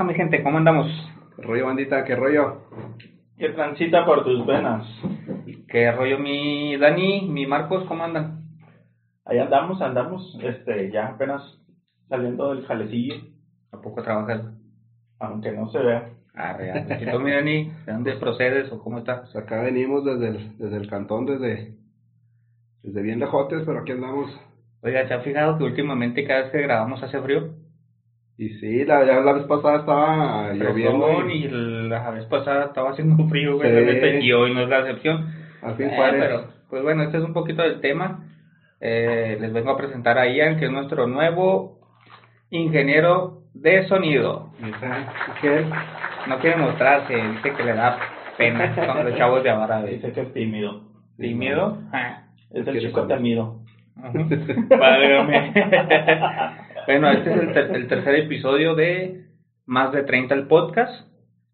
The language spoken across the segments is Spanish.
¿Qué tranza, mi gente? ¿Cómo andamos? ¿Qué rollo, bandita? ¿Qué rollo? ¿Qué transita por tus venas? ¿Qué rollo, mi Dani, mi Marcos? ¿Cómo andan? Ahí andamos, andamos, este, ya apenas saliendo del jalecillo, ¿A poco trabajas? aunque no se vea. Ah, real. ¿Y tú, mi Dani? ¿De dónde procedes o cómo estás? Pues acá venimos desde el, desde el cantón, desde, desde bien lejotes, pero aquí andamos. Oiga, ¿se ha fijado que últimamente cada vez que grabamos hace frío? Y sí, la, ya la vez pasada estaba lloviendo. Y y la vez pasada estaba haciendo frío, güey, Sí. y hoy no es la excepción. al fin Eh, pero, pues bueno, este es un poquito del tema. Eh, les vengo a presentar a Ian, que es nuestro nuevo ingeniero de sonido. ¿Qué? No quiere mostrarse, dice que le da pena con los chavos de ahora. güey. Dice que es tímido. ¿Tímido? Ah. Es el chico temido. Ujú. Bueno, este es el, ter- el tercer episodio de Más de 30 el podcast.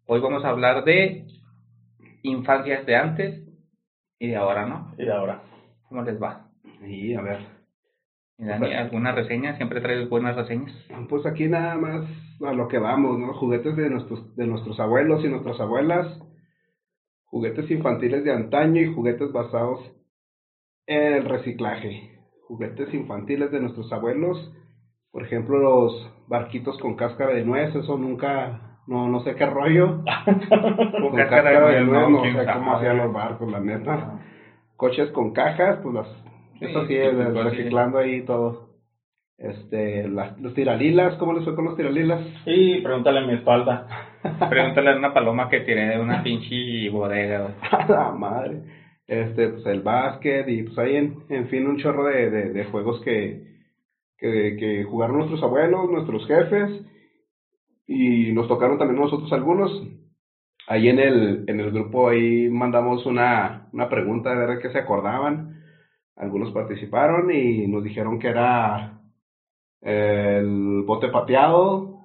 Hoy vamos a hablar de infancias de antes y de ahora, ¿no? Y ahora. ¿Cómo les va? Sí, a ver. Dani, ¿alguna reseña? Siempre traes buenas reseñas. Pues aquí nada más a lo que vamos, ¿no? Juguetes de nuestros, de nuestros abuelos y nuestras abuelas, juguetes infantiles de antaño y juguetes basados en el reciclaje. Juguetes infantiles de nuestros abuelos, por ejemplo, los barquitos con cáscara de nuez, eso nunca, no, no sé qué rollo. Con cáscara de nuez, no quién sé cómo hacían los barcos, la neta. Coches con cajas, pues las, Sí, eso sí, sí, es, sí. reciclando ahí todo. Este, las, los tiralilas, ¿cómo les fue con los tiralilas? Y pregúntale a mi espalda. Pregúntale a una paloma que tiré de una pinche bodega. A la madre. Este, pues el básquet y pues ahí en, en fin un chorro de, de, de juegos que, que, que jugaron nuestros abuelos, nuestros jefes y nos tocaron también nosotros algunos. Ahí en el, en el grupo ahí mandamos una, una pregunta de ver qué se acordaban. Algunos participaron y nos dijeron que era el bote pateado,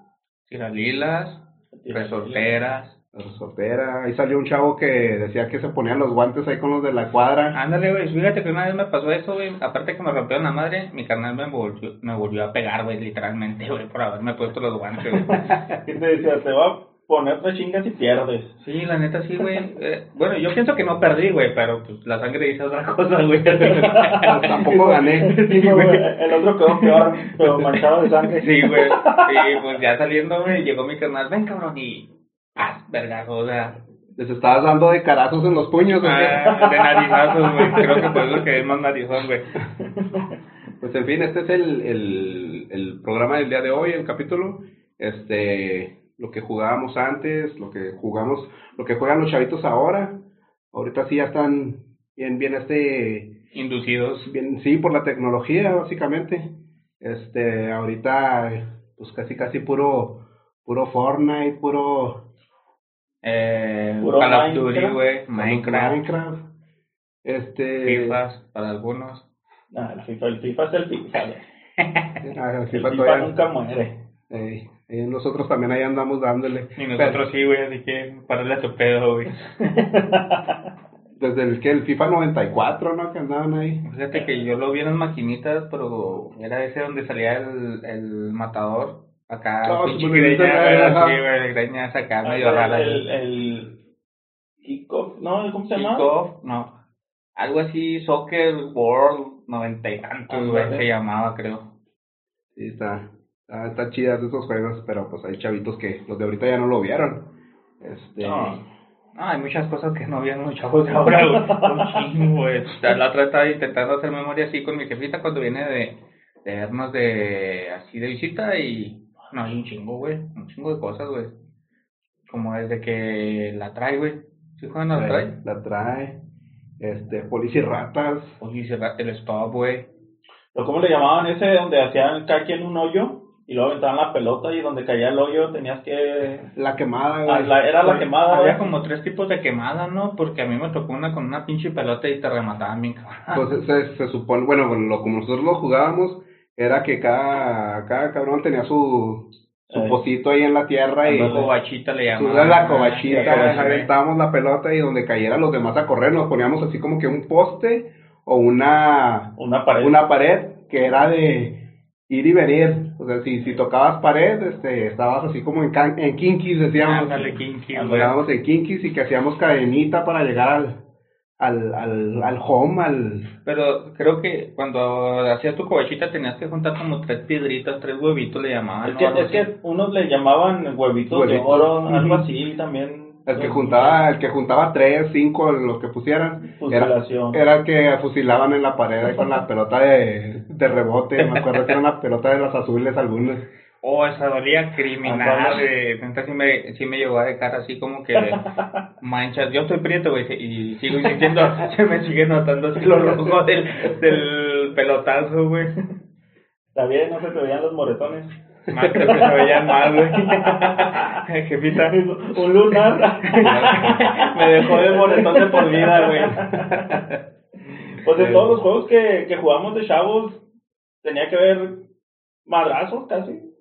Tiralilas, resorteras. La resortera. Ahí salió un chavo que decía que se ponían los guantes ahí con los de la cuadra. Ándale, güey, fíjate que una vez me pasó eso, güey. Aparte que me rompieron la madre, mi carnal me volvió, me volvió a pegar, güey, literalmente, güey, por haberme puesto los guantes, güey. ¿Qué te decía? Te va a poner tres chingas y pierdes. Sí, la neta sí, güey. Eh, bueno, yo pienso que no perdí, güey, pero pues la sangre dice otra cosa, güey. Tampoco gané. Sí, güey, el otro quedó peor, pero manchado de sangre. Sí, güey. Y pues ya saliendo, güey, llegó mi carnal, ven, cabrón, y... ¡Ah, vergazo! O sea, Les estabas dando de carazos en los puños. ¿o qué? ah, de narizazos, güey. Creo que por eso que es más narizón, güey. Pues en fin, este es el, el, el programa del día de hoy, el capítulo. Este, lo que jugábamos antes, lo que jugamos, lo que juegan los chavitos ahora. Ahorita sí ya están bien, bien este, Inducidos. bien, sí, por la tecnología, básicamente. Este, ahorita, pues casi, casi puro, puro Fortnite, puro Eh, Call of Duty, Minecraft. güey. Minecraft. Minecraft. Este, FIFAs para algunos. No, el FIFA, el FIFA es el FIFA. ah, El FIFA FIFA nunca muere. eh, eh, nosotros también ahí andamos dándole. Y nosotros sí, güey, así que parale a tu pedo, güey. Desde el que el FIFA 94, ¿no? Que andaban ahí. Fíjate que yo lo vi en las maquinitas, pero era ese donde salía el, el matador. Acá, No, pinche bonito, greña, güey, güey, ajá. sí, güey, greñas acá, Ah, medio rara. el, el kickoff, ¿no? ¿Cómo se llama? Kickoff, no. Algo así, Soccer World, noventa y tantos, güey, se llamaba, creo. Sí, está, está, está chidas esos juegos, pero pues hay chavitos que los de ahorita ya no lo vieron. Este, No. No, hay muchas cosas que no vieron los chavos de ahora, güey. La otra estaba intentando hacer memoria así con mi jefita cuando viene de, de vernos de, así de visita y, no, hay un chingo, güey. Un chingo de cosas, güey. Como desde que la trae, güey. ¿Sí juegan a la trae? La trae. Este, policía y ratas. Oye, cerra- el stop, güey. ¿Pero ¿Cómo le llamaban ese donde hacían cada quien un hoyo y luego aventaban la pelota y donde caía el hoyo tenías que... La quemada, Ah, güey. la- era la quemada, Había güey. como tres tipos de quemada, ¿no? Porque a mí me tocó una con una pinche pelota y te remataban bien, cabrón. Pues se, se supone, bueno, bueno, lo, como nosotros lo jugábamos, era que cada, cada cabrón tenía su, su pocito ahí en la tierra y La cobachita le llamaban. la cobachita, aventábamos la pelota y donde cayera los demás a correr, nos poníamos así como que un poste o una, Una pared. una pared que era de ir y venir. O sea, si, si tocabas pared, este, estabas así como en, can, en kinkis, decíamos. Ándale, kinky, güey. Jugábamos en kinkis y que hacíamos cadenita para llegar al, al, al, al home, al... Pero creo que cuando hacías tu cobachita tenías que juntar como tres piedritas, tres huevitos le llamaban. Es que, es unos le llamaban huevitos, de Huevitos. oro, algo así también. El que juntaba, el que juntaba tres, cinco, los que pusieran, era, Fusilación. era el que fusilaban en la pared ahí con la pelota de, de rebote, me acuerdo que era una pelota de las azules algunas. Oh, esa dolía criminal, güey. Neta, sí me, sí me llegó a dejar así como que manchas. Yo estoy prieto, güey, y sigo sintiendo, se me sigue notando así lo rojo del, del pelotazo, güey. Está bien, no se te veían los moretones. Más que se veían mal, güey. Jefita. Un lunar. me dejó de moretón de por vida, güey. Pues de todos los juegos que, que jugamos de chavos, tenía que ver madrazos casi.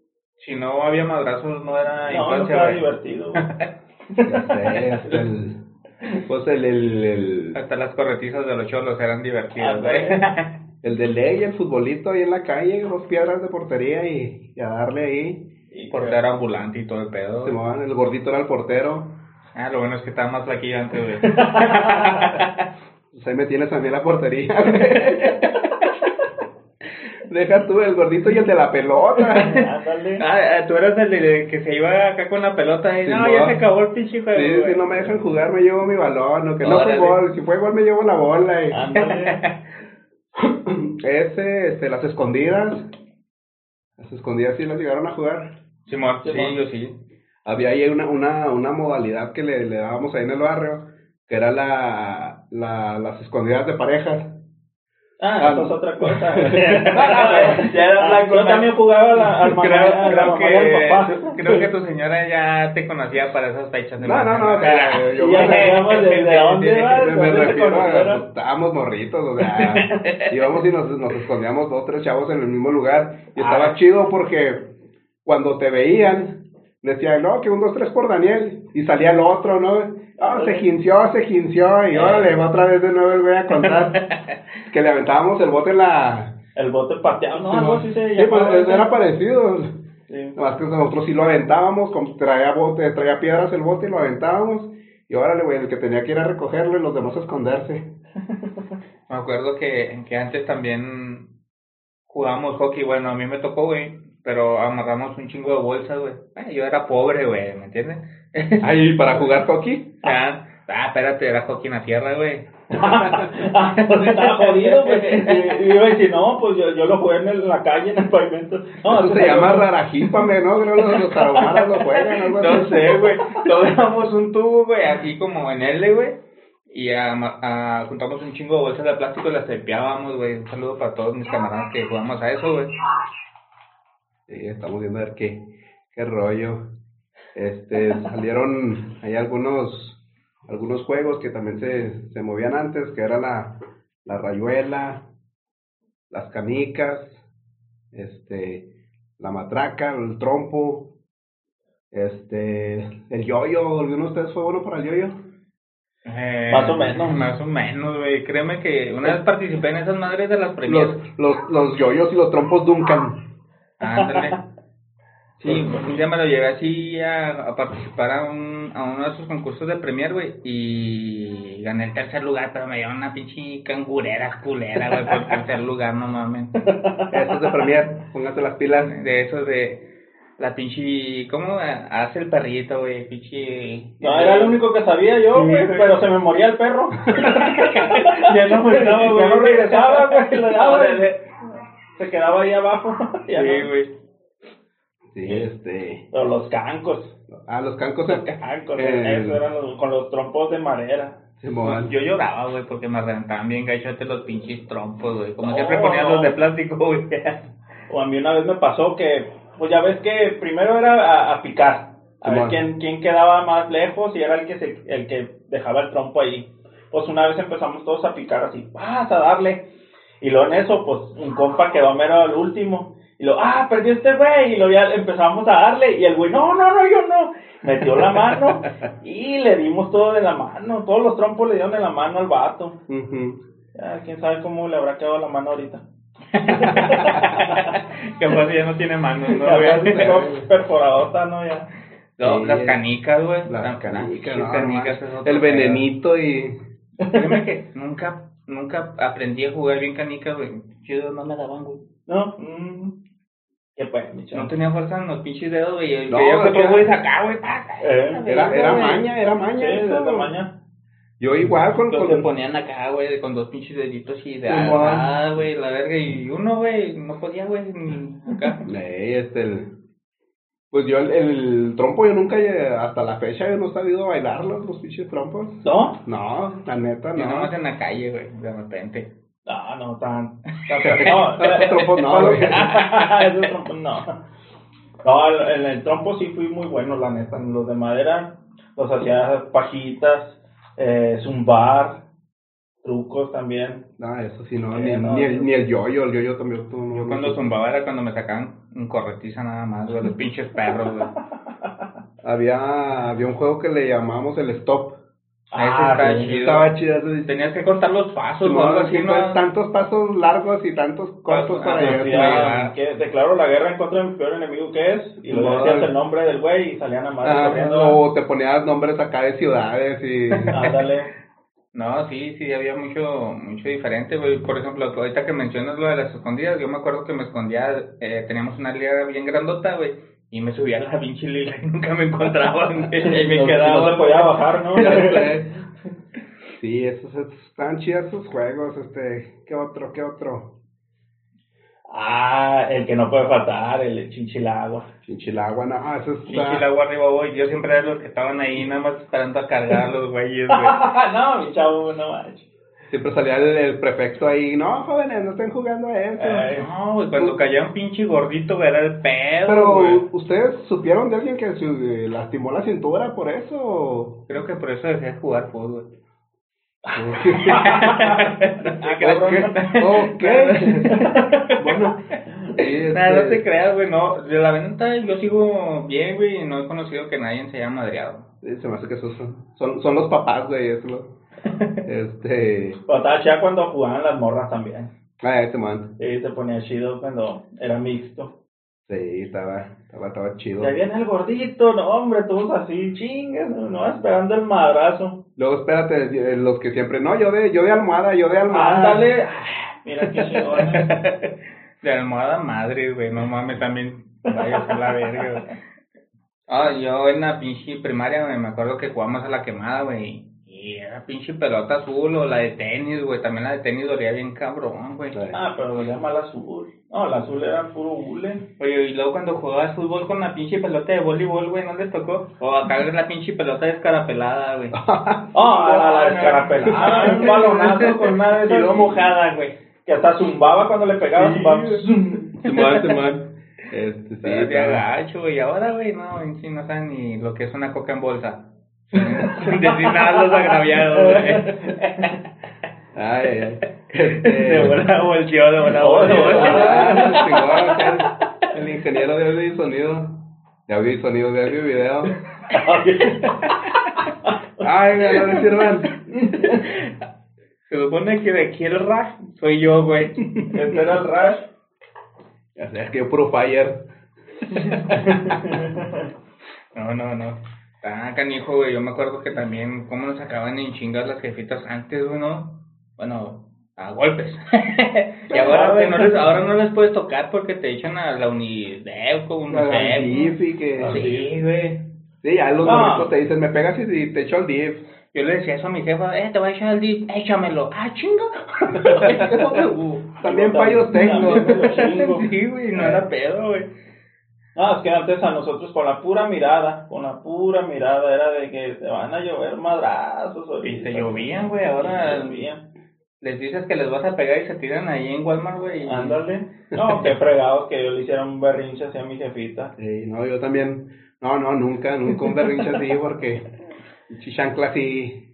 Si no había madrazos, no era No, no infancia, estaba güey. divertido. Ya sé, hasta el, pues el, el, el, Hasta las corretizas de los cholos eran divertidas, güey. el de ley, el futbolito ahí en la calle, dos piedras de portería y, y a darle ahí. Y Portero ambulante y todo el pedo. Se el gordito era el portero. Ah, lo bueno es que estaba más flaquillo antes, güey. Pues ahí me tienes a mí en la portería. Deja tú el gordito y el de la pelota. Ándale. Ah, ah, tú eras el de que se iba acá con la pelota y Sí, no, no. ya se acabó el pinche juego. Sí, si no me dejan jugar me llevo mi balón, o que no fue gol, si fue gol me llevo la bola. Y... Ándale. Ese, este, las escondidas. Las escondidas sí las llegaron a jugar. Sí, Simón. yo sí. Había ahí una, una, una modalidad que le, le dábamos ahí en el barrio, que era la, la, las escondidas de parejas. Ah, eso es otra cosa. Ya era Ah, blanco, Yo también jugaba a la, al mamá, Creo, a la creo que, papá. creo que tu señora ya te conocía para esas fechas. de No, no, no, pero yo ya me- sabíamos de, de dónde vas, Me, refiero pues, estábamos morritos, o sea, íbamos y nos, nos escondíamos dos, tres chavos en el mismo lugar, y estaba Ah. chido porque cuando te veían, decían, no, que un, dos, tres por Daniel, y salía el otro, ¿no? Ah, se ginció, se ginció, y órale, va otra vez de nuevo el güey a contar, que le aventábamos el bote en la... El bote pateado, no, algo así se Sí, pues, era parecido, Sí. Nada más que nosotros sí lo aventábamos, como traía, bote, traía piedras el bote y lo aventábamos. Y órale, güey, el que tenía que ir a recogerlo y los demás a esconderse. Me acuerdo que, que antes también jugábamos hockey. Bueno, a mí me tocó, güey. Pero amarramos un chingo de bolsas, güey. Eh, yo era pobre, güey, ¿me entiendes? Ahí, para jugar hockey. ah, ah, espérate, era hockey en la tierra, güey. Ah, pues estaba jodido, pues. Y, y iba a decir, no, pues yo, yo lo jugué en el- la calle, en el pavimento. No, Eso es se llama yo- rarajípame, ¿no? Creo que los, los tarahumaras lo juegan, algo No sé, güey. Tomamos un tubo, güey, así como en L, güey. Y ama- ah, juntamos un chingo de bolsas de plástico y las trepeábamos, güey. Un saludo para todos mis camaradas que jugamos a eso, güey. Sí, estamos viendo a ver qué, qué rollo. Este, salieron hay algunos algunos juegos que también se, se movían antes, que era la, la rayuela, las canicas, este, la matraca, el trompo, este, el yoyo, ¿alguno de ustedes fue bueno para el yoyo? Eh, Más o menos. Más o menos, güey. Créeme que una vez participé en esas madres de las premias. Los, los, los yoyos y los trompos Duncan. Ándale. Sí, un día me lo llevé así a, a participar a, un, a uno de esos concursos de Premier, güey, y gané el tercer lugar, pero me dieron una pinche cangurera culera, güey, por el tercer lugar, no mames. Eso es de Premier, pónganse las pilas. De esos de la pinche, ¿cómo hace el perrito, güey? Pinche... No, era el único que sabía yo, güey, pero se me moría el perro. Ya no güey. Ya no regresaba, güey, le daba, Órale. Se quedaba ahí abajo. Sí, no. güey. Sí, este. Pero los cancos. Ah, los cancos. Los cancos, Eh, eso eran los- con los trompos de madera. Simón. Yo lloraba, güey, porque me reventaban bien gachote los pinches trompos, güey. Como No, siempre ponían no. los de plástico, güey. O a mí una vez me pasó que, pues ya ves que primero era a, a picar. A ver quién, quién quedaba más lejos y era el que se, el que dejaba el trompo ahí. Pues una vez empezamos todos a picar así, vas a darle. Y luego en eso, pues un compa quedó mero al último. Y lo, ah, perdió este güey. Y luego ya empezamos a darle. Y el güey, no, no, no, yo no. Metió la mano y le dimos todo de la mano. Todos los trompos le dieron de la mano al vato. Ujú. Ya, quién sabe cómo le habrá quedado la mano ahorita. que pues ya no tiene manos, ¿no? Tengo perforadota, ¿no? Ya. No, Sí. las canicas, güey. Las canicas, canicas no, el venenito y... Créeme que nunca, nunca aprendí a jugar bien canicas, güey. Yo no me daban, güey. No, mm, ¿qué pues, mi? No tenía fuerza en los pinches dedos, güey. No, yo que era- güey acá, güey. Eh, Era, era maña, era Sí, maña. de eso. tamaño. Yo igual con... Los con- se ponían acá, güey, con dos pinches deditos y de Simón. ah, güey, la verga. Y uno, güey, no podía, güey, ni acá. Ey, este, el... Pues yo el, el trompo yo nunca, hasta la fecha yo no he sabido bailarlos, los pinches trompos. ¿No? No, la neta, Yo no. nomás en la calle, güey, de repente. No, no, tan. tan no, Esos trompos no, güey. Esos trompos no. No, el- en el trompo sí fui muy bueno, la neta. Los de madera los hacía pajitas, eh, zumbar, trucos también. No, eso sí, no, Eh, ni, no, ni, el, yo- ni el yoyo, el yoyo también. tú no- Yo cuando no- zumbaba era cuando me sacaban un corretiza nada más, güey, los pinches perros, güey. Había, había un juego que le llamamos el stop. Ese está sí. chido. Estaba chido. eso- Tenías que contar los pasos No, así, sí, ¿no? pues, tantos pasos largos y tantos cortos Pasos, para ah, llegar. ah. que la guerra en contra de mi peor enemigo que es, y luego No. decías el nombre del güey y salían a madre Ah, corriendo. o te ponías nombres acá de ciudades y... Ándale. No, sí, sí, había mucho mucho diferente, güey. Por ejemplo, ahorita que mencionas lo de las escondidas, yo me acuerdo que me escondía, eh, teníamos una liga bien grandota, güey, y me subía a la pinche liga y nunca me encontraban, güey, y me No- quedaba. no se podía bajar, ¿no? Sí, esos, esos están chidos esos juegos, este, ¿qué otro, qué otro? Ah, el que no puede faltar, el chinchilagua. Chinchilagua, no, eso es... Pinche el agua arriba, güey. Yo siempre era los que estaban ahí, nada más esperando a cargar a los güeyes, güey. no, mi chavo, no manches. Siempre salía el, el prefecto ahí, no, jóvenes, no estén jugando a eso. Eh, No, güey, cuando caía un pinche gordito, güey, era el pedo, Pero, güey. ¿ustedes supieron de alguien que se eh, lastimó la cintura por eso? Creo que por eso dejé de jugar fútbol. Ah, bueno, este, Nada, no te creas, güey, no. De la venta yo sigo bien, güey, y no he conocido que nadie se haya madreado. sí, se me hace que esos son, son, son los papás, güey, eso lo- Este, Pero estaba chida cuando jugaban las morras también. ah, este man, Sí, se ponía chido cuando era mixto. Sí, estaba, estaba, estaba chido. Ya viene el gordito, no, hombre, todos así, chingas, no, esperando el madrazo. Luego, espérate, eh, los que siempre, no, yo de, yo de almohada, yo de almohada. Ándale, ah, mira qué chingones. De almohada madre, güey, no mames, también vaya a ser la verga, güey. Ah, yo en la pinche primaria, güey, me acuerdo que jugamos a la quemada, güey, y era pinche pelota azul o la de tenis, güey, también la de tenis dolía bien cabrón, güey. Sí. Ah, pero dolía mal azul. No, el azul era puro hule. Oye, y luego cuando jugabas fútbol con la pinche pelota de voleibol, güey, ¿no les tocó? O acá la pinche pelota descarapelada, güey. Oh, la, la descarapelada, un balonazo con una de Y esas mojada, güey. Que hasta zumbaba cuando le pegaba, Sí, zumbaba. güey. zum. Simón, Simón. Este, sí, Sí, de agacho, güey. Y ahora, güey, no, en sí no saben ni lo que es una coca en bolsa. Nada los agraviados, güey. Ay, ay, ay. De Este, buena volteó, de buena Oh, volteó. El, ingeniero de audio y sonido. De audio y sonido, de audio y video. Ay, me lo sirvan. Se supone que de aquí el soy yo, güey. Este era el. Ya sé, es que yo puro fire. No, no, no. Ah, canijo, güey. Yo me acuerdo que también, cómo nos sacaban en chingas las jefitas antes, güey, ¿no? Bueno, a golpes. y ahora, que no les, ahora no les puedes tocar porque te echan a la Unidev o La UNICEF. div y que... Sí, güey. Sí, ya los No. te dicen, me pegas y te echo el div. Yo le decía eso a mi jefa, eh, te voy a echar el dip, échamelo. Ah, chinga. También payos tengo. Sí, güey, no era pedo, güey. No, es que antes a nosotros con la pura mirada, con la pura mirada era de que te van a llover madrazos. Y ahorita. se llovían, güey, ahora Sí, llovían. les dices que les vas a pegar y se tiran ahí en Walmart, güey. y- Ándale. No, qué fregados que yo le hiciera un berrinche hacia mi jefita. Sí, no, yo también. No, no, nunca, nunca un berrinche así porque chichancla sí.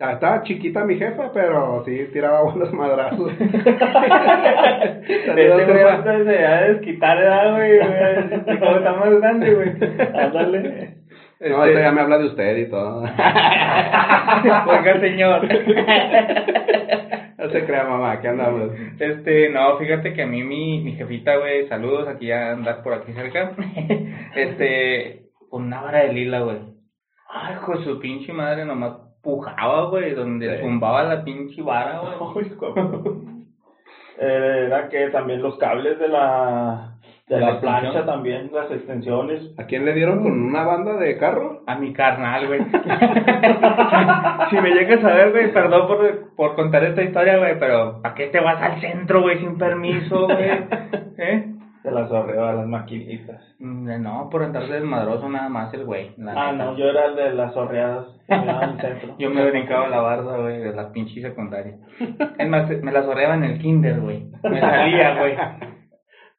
Estaba- Estaba chiquita mi jefa, pero sí tiraba buenos madrazos. Saludos, güey jefa. ahorita se va a desquitar, ¿verdad, güey? güey? Como está más grande, güey. Ándale. No, ahorita ya me habla de usted y todo. Oiga, señor. Así se crea, mamá, ¿qué andamos? Este, no, fíjate que a mí mi, mi jefita, güey, saludos, aquí ya andas por aquí cerca. este, con una vara de lila, güey. Ay, con su pinche madre nomás pujaba, güey, donde Sí. zumbaba la pinche vara, güey. Eh, Era que también los cables de la, de ¿De la, la plancha extensión? también, las extensiones. ¿A quién le dieron con una banda de carro? A mi carnal, güey. si me llegas a ver, güey, perdón por, por contar esta historia, güey, pero ¿para qué te vas al centro, güey, sin permiso, güey? ¿Eh? Se las ahorró a las maquinitas. Mm, No, por andar desmadroso nada más el güey. Ah, neta. no, yo era el de las sorreadas. que me daban al centro. Yo me brincaba la barda, güey, de la pinche secundaria. Es más, me la zorreaba en el kinder, güey. Me salía, güey.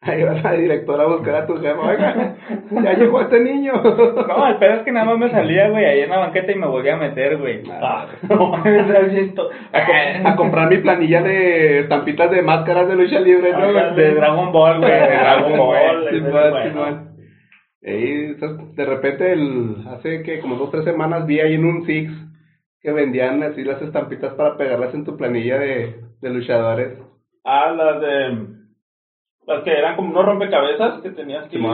Ahí va la directora a buscar a tu jefa. Oiga, ya llegó este niño. No, el pedo es que nada más me salía, güey, ahí en la banqueta y me volvía a meter, güey. Ah, A, co- a comprar mi planilla de estampitas de máscaras de lucha libre, ¿no? De Dragon Ball, güey. De Dragon Ball. Sí, bueno. Ey, ¿sabes? de repente, el, hace que como dos o tres semanas vi ahí en un Six que vendían así las estampitas para pegarlas en tu planilla de, de luchadores. Ah, las de. Las que eran como unos rompecabezas que tenías que ir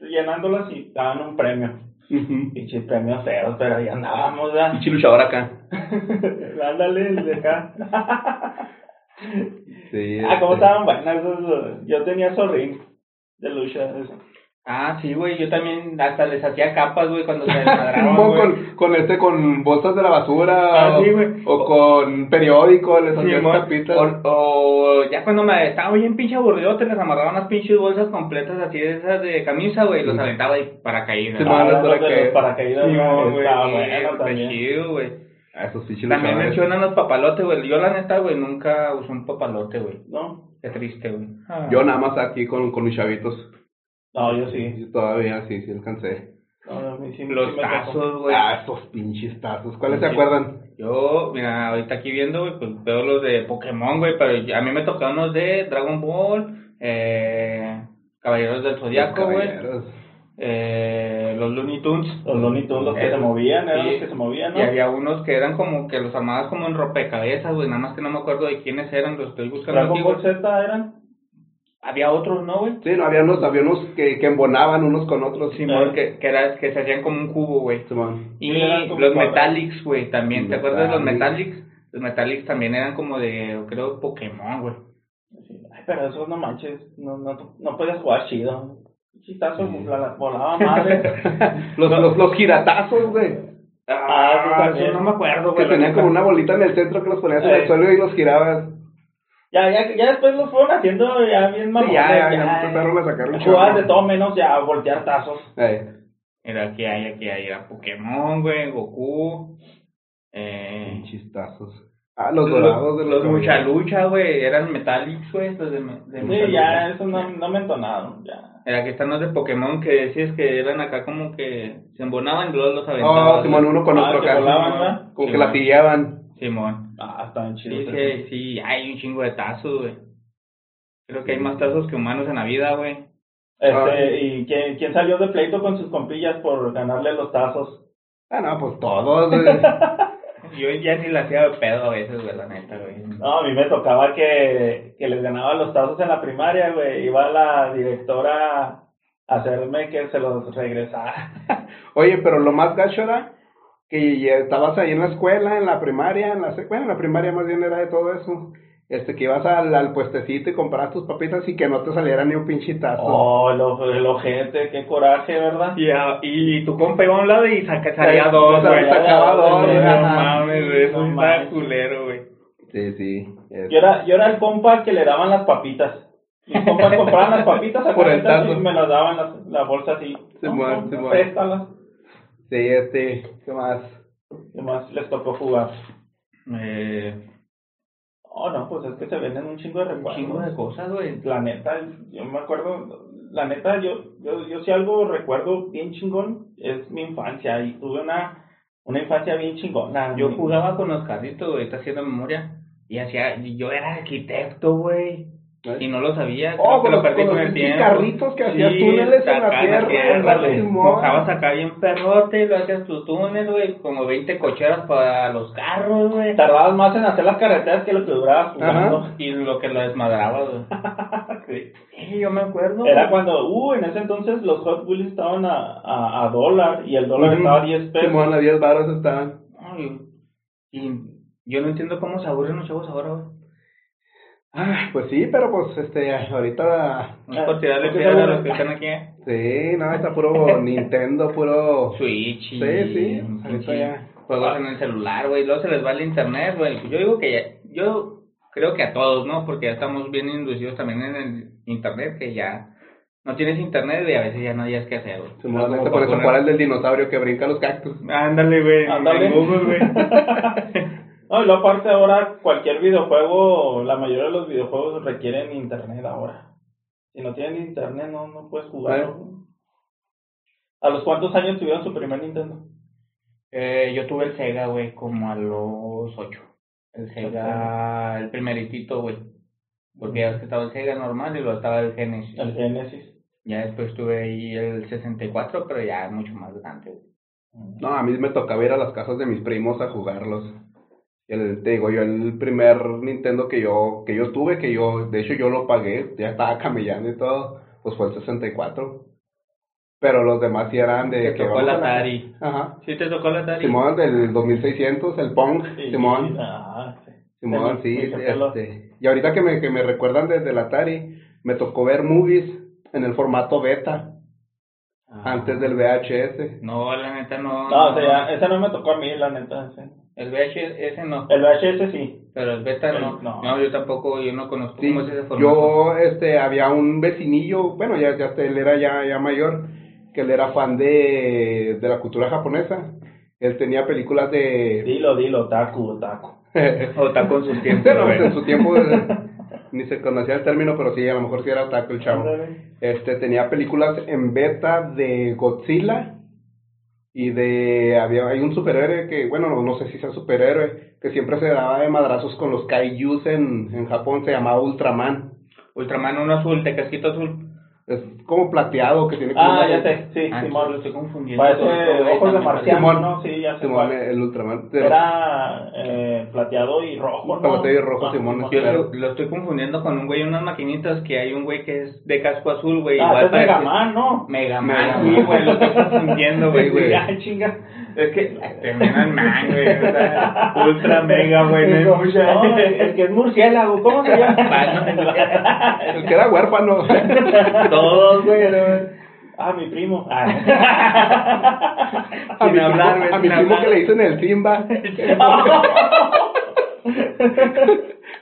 llenándolas y daban un premio. Ujú. Pinches premios feos, pero ahí andábamos, ¿verdad? Pinche luchador acá. Ándale, de acá. Sí, ah, cómo este, estaban buenas esos. Yo tenía Zorrín de lucha. eso. Ah, sí, güey, yo también hasta les hacía capas, güey, cuando se desmadraban, con, con este, con bolsas de la basura. Ah, o, sí, güey. o con periódico, les Simón. estampitas. o, o ya cuando me estaba bien pinche aburrido, te les amarraba unas pinches bolsas completas así de esas de camisa, güey, y los Sí. aventaba ahí para caídas. Simón, Ah, los paracaídas. paracaídas. Güey, sí, chido, güey. Ah, esos También luchadores. mencionan los papalotes, güey. Yo, la neta, güey, nunca usé un papalote, güey. ¿No? Qué triste, güey. Yo nada más aquí con, con mis chavitos. No, yo sí. Y Todavía sí, sí alcancé. No, a mí sí, Los sí me tocó. tazos, güey. Ah, esos pinches tazos. ¿Cuáles se acuerdan? Yo, mira, ahorita aquí viendo, güey, pues veo los de Pokémon, güey, pero a mí me tocaron los de Dragon Ball, eh, Caballeros del Zodiaco, Los güey, caballeros. eh, los Looney Tunes. Los Looney Tunes, los que se movían, eran los que se movían, ¿no? Y había unos que eran como que los armabas como en rompecabezas, güey, nada más que no me acuerdo de quiénes eran, los estoy buscando Dragon aquí, Ball. Z eran. Había otros, ¿no, güey? Sí, no, había unos, había unos que, que embonaban unos con otros. Simón, Eh. que, que, era, que se hacían como un cubo, güey. Simón. Y los. Metallics, güey, también. ¿Te acuerdas de los Metallics. Los Metallics también eran como de, creo, Pokémon, güey. Ay, pero esos no manches, no, no, no podías jugar chido. Chistazo, la, la, volaba madre. Los, los, los giratazos, güey. Ah, eso no me acuerdo, Que güey. la tenían como una bolita en el centro que los ponías en Eh. el suelo y los girabas. Ya, ya, ya después los fueron haciendo ya bien mamones. ya, ya, ya empezaron a sacar un de todo menos ya a voltear tazos. Eh, Era aquí hay, aquí hay, era Pokémon, güey, Goku. Eh, pinches tazos. Ah, los dorados de los los mucha lucha, güey, eran Metallics, güey, los de, de Mucha Sí, ya, Lucha. eso no, no me entonaron, ya. Era que están los de Pokémon que decías que eran acá como que se embonaban y luego los Oh, aventaban. Simón, uno con Ah, otro que acá. Como que la pillaban. Simón. Ah, estaban chidos. Sí, sí, sí, hay un chingo de tazos, güey. Creo que hay más tazos que humanos en la vida, güey. Este. ¿y quién, quién salió de pleito con sus compillas por ganarle los tazos? Ah, no, pues todos. güey. Yo ya ni la hacía de pedo a veces, güey, la neta, güey. No, a mí me tocaba que, que les ganaba los tazos en la primaria, güey. Iba la directora a hacerme que se los regresara. Oye, pero lo más gacho era que ya estabas ahí en la escuela, en la primaria, en la sec- bueno, en la primaria más bien era de todo eso. Este, que ibas al, al puestecito y comprabas tus papitas y que no te saliera ni un pinchitazo. Oh, el, o- el ojete, qué coraje, ¿verdad? Y, a- y tu compa iba a un lado y saca, salía Sa- dos, güey. sacaba dos, No güey, ajá. mames, güey, eso No está manches. culero, güey. Sí, sí. Yo era, yo era el compa que le daban las papitas. Mis compas compraban las papitas a Por el tazo. y me las daban las, la bolsa así. Simón, No, no, préstalas. Sí, este, ¿qué más? ¿Qué más les tocó jugar? Eh, Oh, no, pues es que se venden un chingo de un recuerdos. chingo de cosas, güey. La neta, yo me acuerdo, la neta, yo, yo, yo si algo recuerdo bien chingón es mi infancia y tuve una, una infancia bien chingona. Yo jugaba con los carritos, güey, está haciendo memoria. Y hacía, yo era arquitecto, güey. Y no lo sabía, creo Oh, que con lo los- perdí con con el tiempo. carritos que hacías túneles en la acá tierra, güey. Mojabas acá bien perrote y lo hacías tu túnel, güey, como 20 cocheras para los carros, güey. Tardabas más en hacer las carreteras que lo que durabas jugando. Y lo que lo desmadraba, güey. Sí. Sí, yo me acuerdo. Era cuando, uh, en ese entonces los Hot Wheels estaban a, a, a dólar y el dólar Ujú. estaba a 10 pesos. Simón, a 10 baros estaban. Ay, y yo no entiendo cómo se aburren los chavos ahora, güey. Ah, pues sí, pero pues este, ahorita. No es por tirarle ¿por qué piedra se a los que están aquí. ¿eh? Sí, no, está puro Nintendo, puro. Switch Sí, sí, ahorita ya. juegos en el celular, güey, luego se les va el internet, güey. Yo digo que ya, yo creo que a todos, ¿no? Porque ya estamos bien inducidos también en el internet, que ya no tienes internet y a veces ya no hayas que hacer, güey. Por eso cuál es el del dinosaurio que brinca los cactus. Ándale, güey. Ándale. en Google, güey. No, y luego aparte ahora cualquier videojuego, la mayoría de los videojuegos requieren internet ahora. Si no tienen internet no, no puedes jugarlo. ¿A los cuántos años tuvieron su primer Nintendo? Eh, yo tuve el Sega, güey, como a los ocho. El Sega, el primeritito, güey. Porque ya estaba el Sega normal y luego estaba el Genesis. El Genesis. Ya después tuve ahí el 64, pero ya mucho más grande, güey. No, a mí me tocaba ir a las casas de mis primos a jugarlos. El, te digo, yo el primer Nintendo que yo que yo tuve, que yo, de hecho yo lo pagué, ya estaba camellando y todo, pues fue el 64. Pero los demás sí eran de... Te que tocó el a Atari. Ajá. ¿Sí te tocó el Atari? Simón del 2600, el Pong, Sí, Simón. Ah, sí. Simón, Sí, este, y ahorita que me, que me recuerdan desde el Atari, me tocó ver movies en el formato beta, Ah. antes del VHS. No, la neta no. No, o sea, ya, ese no me tocó a mí, la neta. sí. El VHS no, El VHS sí. pero el beta no. El- no. no. yo tampoco, yo no conozco Sí, cómo es ese formato. yo, este, había un vecinillo, bueno, ya, ya él era ya, ya mayor, que él era fan de, de la cultura japonesa. Él tenía películas de... Dilo, dilo, taku, otaku. O está con sus tiempos, Pero güey. en su tiempo eh, ni se conocía el término, pero sí, a lo mejor sí era otaku el chavo. Este, tenía películas en beta de Godzilla y de, había, hay un superhéroe que, bueno, no, no sé si sea superhéroe, que siempre se daba de madrazos con los kaijus en, en Japón, se llamaba Ultraman. Ultraman uno azul, de casquito azul. Es como plateado, que tiene como Ah, ya sé, sí, Ah, Simón. lo estoy confundiendo. Parece güey, ojos de marciano, Simón. ¿no? Sí, ya sé Simón, cuál. el Ultraman. Era eh, plateado y rojo, ¿no? Plateado y rojo, Ah, Simón, Yo Claro. lo, lo estoy confundiendo con un güey en unas maquinitas que hay un güey que es de casco azul, güey. Ah, igual es Mega parece- Man, ¿no? Mega Mega Man, Man. sí, güey, lo estoy confundiendo, güey, güey. Ay, chinga. Es que termina en man, güey. o sea, ultra mega, güey. No. No, el que es murciélago, ¿cómo se llama? El que era huérfano. Todos, güey. Ah, mi primo. Ah. A Sin mi hablar, primo, güey, a mi primo hablar. que le dicen el Simba.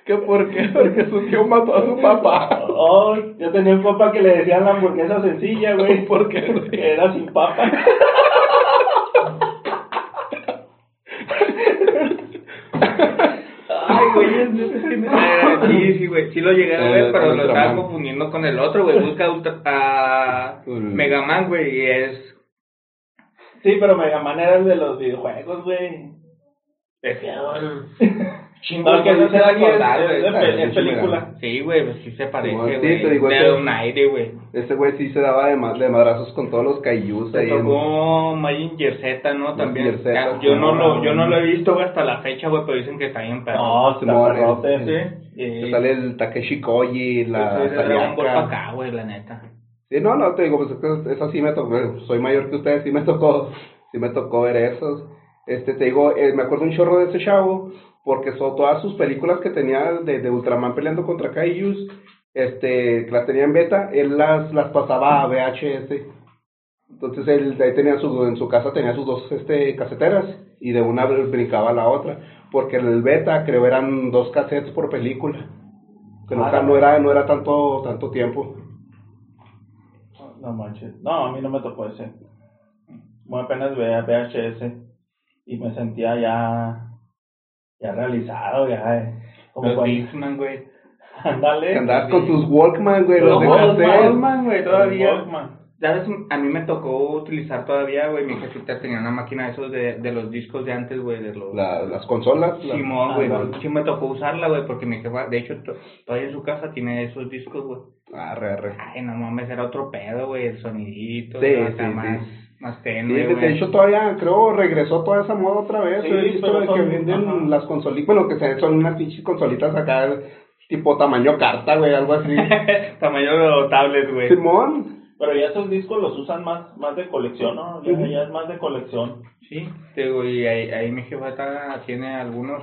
¿Qué por qué? Porque su tío mató a su papá. Oh, yo tenía un papá que le decían la hamburguesa sencilla, güey. ¿Por qué, güey? Que era sin papa. Sí Ah, Sí, sí, güey. Sí lo llegué a ver, pero lo estaba confundiendo con el otro, güey. Busca ultra, a Mega Man, güey, y es. Sí, pero Mega Man era el de los videojuegos, güey. Es No, el que no se da ni es, güey. película. Sí, güey, pues sí se parece, Simón, sí, güey. te digo, de ese- un aire, güey. Este güey sí se daba de, de madrazos con todos los kaijus Se ahí. en- tocó Mazinger Z, ¿no? También. Yo, no lo, yo no lo he visto güey, hasta la fecha, güey, pero dicen que está bien perro. No, perrote. el- sí. sale el Takeshi Koji, la Ball Sayaka. pa' acá, güey, la neta. Sí, no, no, te digo, pues es que eso sí me tocó, soy mayor que ustedes, sí me tocó, sí me tocó ver esos. Este, te digo, eh, me acuerdo un chorro de ese chavo, porque son todas sus películas que tenía de, de Ultraman peleando contra Kaijus, este, que las tenía en beta, él las, las pasaba a VHS. Entonces él ahí tenía su, en su casa tenía sus dos este, caseteras, y de una brincaba a la otra, porque el beta creo eran dos cassettes por película. Que no, Ah, no era, no era tanto, tanto tiempo. No manches. No, a mí no me tocó ese. Muy apenas VHS y me sentía ya ya realizado, ya eh, como Los Discman, güey. ándale. Andabas con tus Walkman, güey, Los los de Walkman. güey, todavía. Walkman. ¿Sabes? A mí me tocó utilizar todavía, güey, mi jefita tenía una máquina de esos de, de los discos de antes, güey, de los... La- las consolas. la- Simón, güey, Ah, sí me tocó usarla, güey, porque mi jefa, de hecho, to- todavía en su casa tiene esos discos, güey. Arre, arre. Ay, no mames, era otro pedo, güey, el sonidito, Sí, sí, más, sí. Más Sí, tenue, de, de hecho todavía creo regresó toda esa moda otra vez. Sí, He visto de que son- venden ajá. las consolitas, bueno, que se- son unas pinches consolitas acá tipo tamaño carta, güey, algo así. Tamaño tablet, güey. Simón. Pero ya esos discos los usan más, más de colección, ¿no? Ya, Ujú. ya es más de colección. Sí, te digo, y ahí, ahí mi jefa está- tiene algunos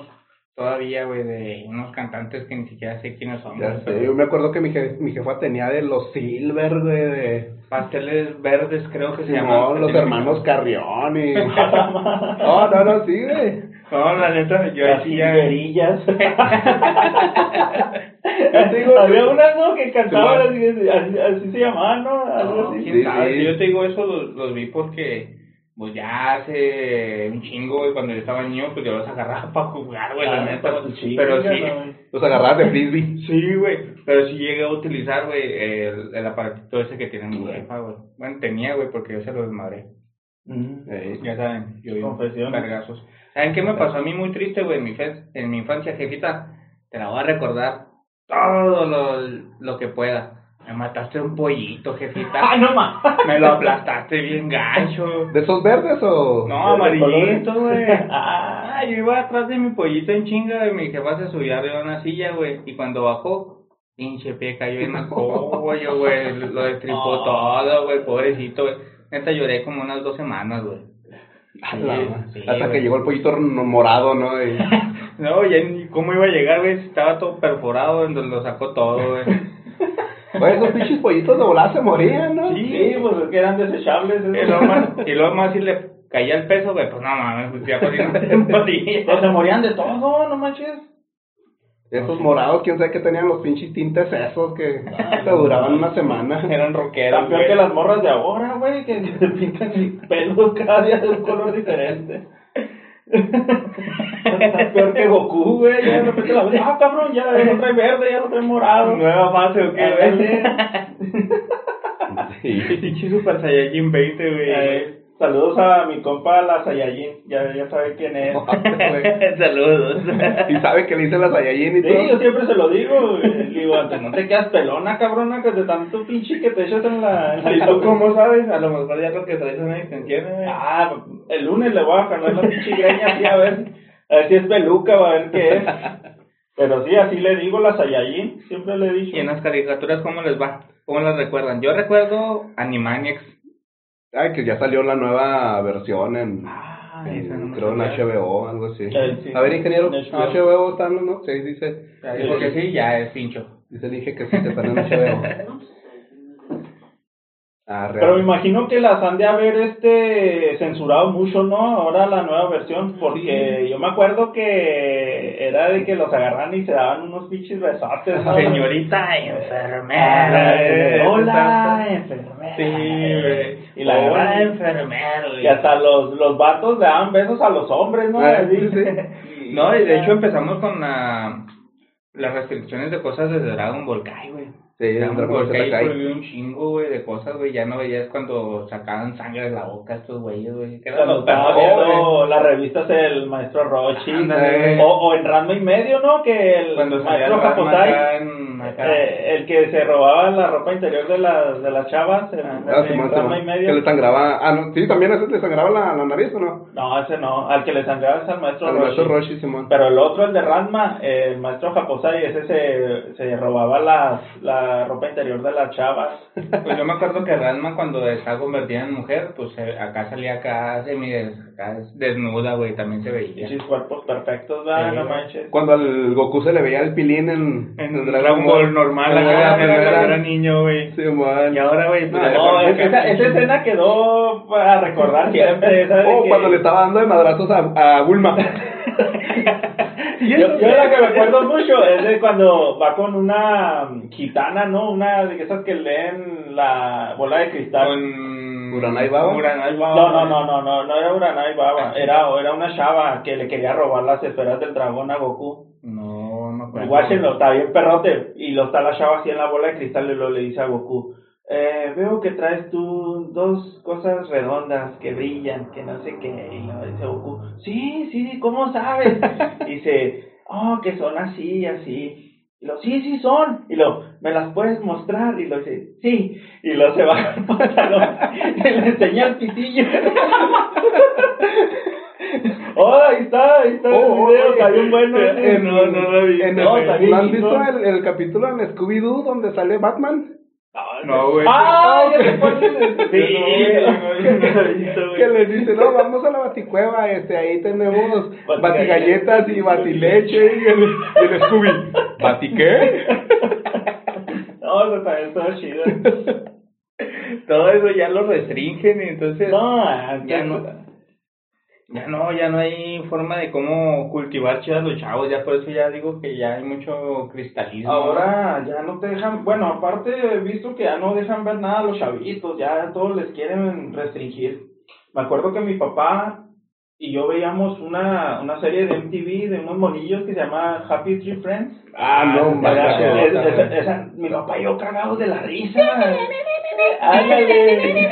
todavía, güey, de unos cantantes que ni siquiera sé quiénes son. Ya sé, yo me acuerdo que mi, je- mi jefa tenía de los Silver, güey, de Pasteles verdes, creo que se llaman. los hermanos Carrión y... no, no, no, sí, güey. No, la neta, yo Las digo- Había unas, ¿no? Que cantaban Sí, así, así, así se llamaban, ¿no? Algo No, así. quién Sí, sabe, sí. Yo te digo eso, los, los vi porque, pues ya hace un chingo, güey, cuando yo estaba niño, pues yo los agarraba para jugar, güey, la Ah, neta. chinga, Pero sí. Los agarrabas de frisbee. sí, güey, pero sí llegué a utilizar, güey, el, el aparatito ese que tiene mi jefa, güey. Bueno, tenía, güey, porque yo se lo desmadré. Mm. Ya saben, yo vivo Confesiones. cargazos. ¿Saben qué me pasó a mí muy triste, güey? En mi, fe- en mi infancia, jefita, te la voy a recordar todo lo, lo que pueda. Me mataste un pollito, jefita. ¡Ay, no más! Me lo aplastaste bien gacho. ¿De esos verdes o...? No, amarillito, güey. Ah, yo iba atrás de mi pollito en chinga y mi jefa se subía arriba de una silla, güey. Y cuando bajó, pinche pie cayó en el pollo, güey. Lo destripó Oh. todo, güey. Pobrecito, güey. Neta lloré como unas dos semanas, güey. La Sí, sí, Hasta que llegó el pollito morado, ¿no? Y- No, ya ni cómo iba a llegar, güey. Estaba todo perforado, donde lo sacó todo, güey. Güey, esos pinches pollitos de volada se morían, ¿no? Sí, pues es que eran desechables. Y luego más, y luego más si le caía el peso, güey, pues no mames, pues ya podía Pues se morían de todo, no manches. Esos morados, quién sabe qué tenían los pinches tintes esos que te duraban una semana. Eran rockeros, peor que las morras de ahora, güey, que se pintan el pelo cada día de un color diferente. Está peor que Goku, güey. Ya de repente la ves, ah, cabrón, ya, lo trae verde, ya lo trae morado. Nueva fase, ¿o qué? Pinche Super Saiyajin 20, güey. Saludos a mi compa la Saiyajin, ya, ya sabe quién es. Saludos. y sabe que le dicen las Saiyajin y Sí, yo todo. siempre se lo digo. Le digo, antes no te quedas pelona, cabrona, que de tanto pinche que te echas en la... en la ¿Y tú cómo sabes? A lo mejor ya lo que traes extensiones, güey. Ah, el lunes le voy a jalar la pinche greña así a ver, a ver si es peluca, a ver qué es. Pero sí, así le digo la Saiyajin, siempre le he dicho. ¿Y en las caricaturas cómo les va? ¿Cómo las recuerdan? Yo recuerdo Animaniacs. Ay, que ya salió la nueva versión en, Ah, en- no creo en. HBO, algo así. Sí. A ver, ingeniero, En HBO. HBO están, ¿no? Sí, dice. Porque sí, ya es pincho. Dice, dije que sí, que están en HBO. Ah, Pero me imagino que las han de haber este censurado mucho, ¿no? Ahora la nueva versión, porque yo me acuerdo que era de que los agarran y se daban unos pinches besotes, ¿no? Señorita enfermera. Eh, eh, Hola, exacto. enfermera. Sí, güey. Y la Hola, güey. y hasta los, los vatos le daban besos a los hombres, ¿no? Ah, sí, sí. No, y de hecho empezamos con la, las restricciones de cosas desde Dragon Ball Kai, güey. Sí, Kai Z Kai. prohibió un chingo, güey, de cosas, güey. Ya no veías cuando sacaban sangre de la boca estos güeyes, güey. Que eran Cuando los estaba perros, viendo las revistas el maestro Rochi, o, o en Ranma y medio, ¿no? Que el Cuando maestro acá eh, el que se robaba la ropa interior de las, de las chavas, en, Ah, en Simón. y Que medio. le sangraba. Ah, no, sí, también a ese le sangraba la, la nariz, ¿o no? No, ese no, al que le sangraba es al maestro Al maestro Roshi, Simón. Pero el otro, el de Ranma, eh, el maestro Japosai, ese se, se robaba las, la ropa interior de las chavas. Pues yo me acuerdo que Ranma cuando estaba convertida en mujer, pues eh, acá salía acá semi acá desnuda, güey, también se veía. Esos cuerpos perfectos, ¿verdad? Sí, no manches. Cuando al Goku se le veía el pilín en, En Dragon Ball normal, En acá la era niño, güey. Simón. Y ahora, güey, pues No, ya No, ponen esa, esa escena quedó para recordar siempre. Esa de Oh, que- cuando le estaba dando de madrazos a, a Bulma. Yo, yo la que me acuerdo mucho es de cuando va con una gitana, ¿no? Una de esas que leen la bola de cristal. Con... Uranai Baba. Uranai Baba. No, no, no, no, no, no era Uranai Baba, era, era una chava que le quería robar las esferas del dragón a Goku. No, no acuerdo. Guáchenlo, está bien perrote. Y lo está la chava así en la bola de cristal y lo le dice a Goku, eh, veo que traes tú dos cosas redondas que brillan, que no sé qué. Y lo dice Goku, sí, sí, ¿cómo sabes? dice, oh, que son así, así. Y lo, sí, sí son. Y lo, ¿me las puedes mostrar? Y lo dice, sí. Y lo se baja el pantalón y le enseña el pitillo. oh, ahí está, ahí está el Oh, video, oye, está bien bueno. en- no, no lo vi. No, el- está bien ¿No has visto el, el capítulo en Scooby-Doo donde sale Batman? No, güey. Ah, ya es. Sí, que les dice, no, vamos a la baticueva, este, ahí tenemos Batigalletas. y batileche y el, y el Scooby. ¿Bati qué? No, eso también está chido. Todo eso ya lo restringen y entonces No, ya no. Ya no, ya no hay forma de cómo cultivar chidas los chavos, ya por eso ya digo que ya hay mucho cristalismo. Ahora ya no te dejan, bueno, aparte he visto que ya no dejan ver nada a los chavitos, ya todos les quieren restringir. Me acuerdo que mi papá y yo veíamos una, una serie de MTV de unos monillos que se llama Happy Tree Friends. Ah, no, Esa- esa- mi papá y yo cagados de la risa. Ándale.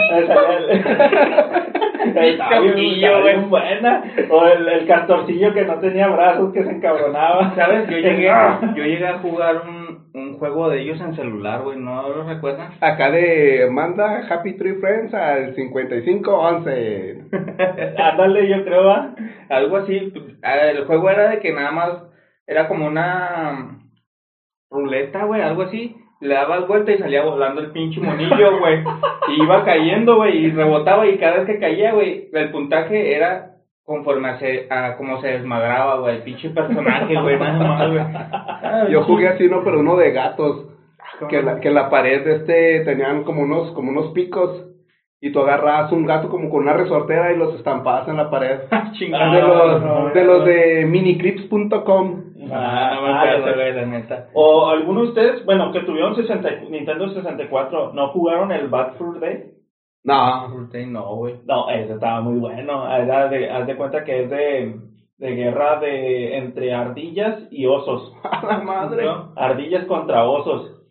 Bien, Castillo, güey. buena. O el, el castorcillo que no tenía brazos, que se encabronaba. ¿Sabes? Yo llegué, Ah. yo llegué a jugar un, un juego de ellos en celular, güey, ¿no lo recuerdan? Acá de manda Happy Tree Friends al 5511. Ándale, yo creo, ¿va? Algo así. Ah, El juego era de que nada más era como una ruleta, güey, algo así. Le dabas vuelta y salía volando el pinche monillo, güey. Y iba cayendo, güey, y rebotaba y cada vez que caía, güey, el puntaje era conforme a, se, a como se desmadraba, güey, el pinche personaje, güey, nada más, güey. Ah, Yo jugué así, ¿no? Pero uno de gatos. Que la, que la pared de este tenían como unos, como unos picos. Y tú agarrabas un gato como con una resortera y los estampabas en la pared. Chingada. de los, no, de, los de miniclips.com. Ah, no me Ah, la neta. O algunos de ustedes, bueno, que tuvieron 60, Nintendo 64, ¿no jugaron el Bad Fur Day? No. No, güey. No, ese estaba muy bueno. Era de, haz de cuenta que es de, de guerra de entre ardillas y osos. A la madre. ¿no? Ardillas contra osos.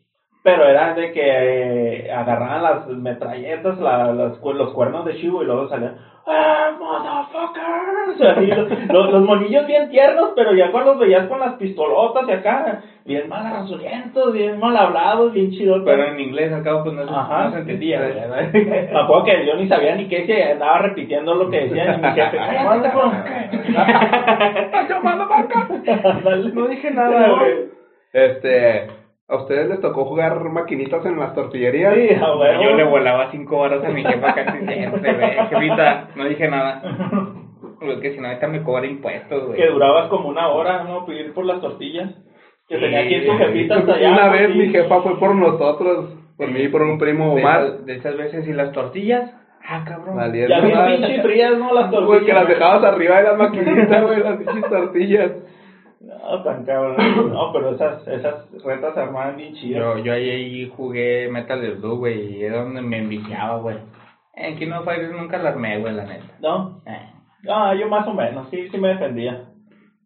Pero era de que eh, agarraban las metralletas, la, las, los cuernos de chivo y luego salían, ¡Ah, motherfuckers! Así, los, los, los monillos bien tiernos, pero ya cuando los veías con las pistolotas y acá, bien mal arrasulientos, bien mal hablados, bien chidos. Pero en inglés al cabo pues no, Ajá. no se entendía, acuerdo que yo ni sabía ni qué se andaba repitiendo lo que decían y mi jefe, "Cállate, cabrón". Ándale. No dije nada, güey. Este, ¿a ustedes les tocó jugar maquinitas en las tortillerías? Sí, a huevo. Yo le volaba cinco horas a mi jefa casi siempre, güey. Jefita, no dije nada. Porque si no, ahorita me cobra impuestos, güey. que durabas como una hora, ¿no? Para ir por las tortillas. Que Sí. tenía que ir su jefita hasta allá. Una vez mi jefa fue por nosotros, por mí y por un primo de, Omar. esas, de esas veces, ¿y las tortillas? Ah, cabrón. Valiendo Ya bien madre. pinche frías, ¿no? Las tortillas. Güey, que las dejabas arriba de las maquinitas, güey, las pinches tortillas. No, tan cabrón. No, pero esas, esas retas se armaban bien chidas. Yo, yo ahí, ahí jugué Metal Gear 2, güey, y es donde me enviciaba, güey. En Kino Fighters nunca la armé, güey, la neta. ¿No? Eh, Ah, yo más o menos, sí, sí me defendía.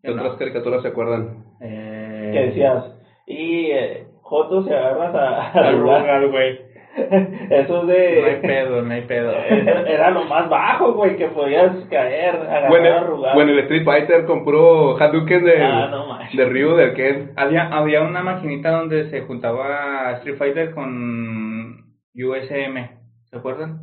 ¿Qué otras caricaturas se acuerdan? eh, Que decías, y eh, Joto se agarras a, a Al. Rugal, güey. Eso No hay de... pedo, no hay pedo. Era lo más bajo, güey, que podías caer, agarrar Bueno, bueno, el Street Fighter con puro Hadouken de, Ah, no de Ryu, del Ken. Había, había una maquinita donde se juntaba Street Fighter con USM, ¿se acuerdan?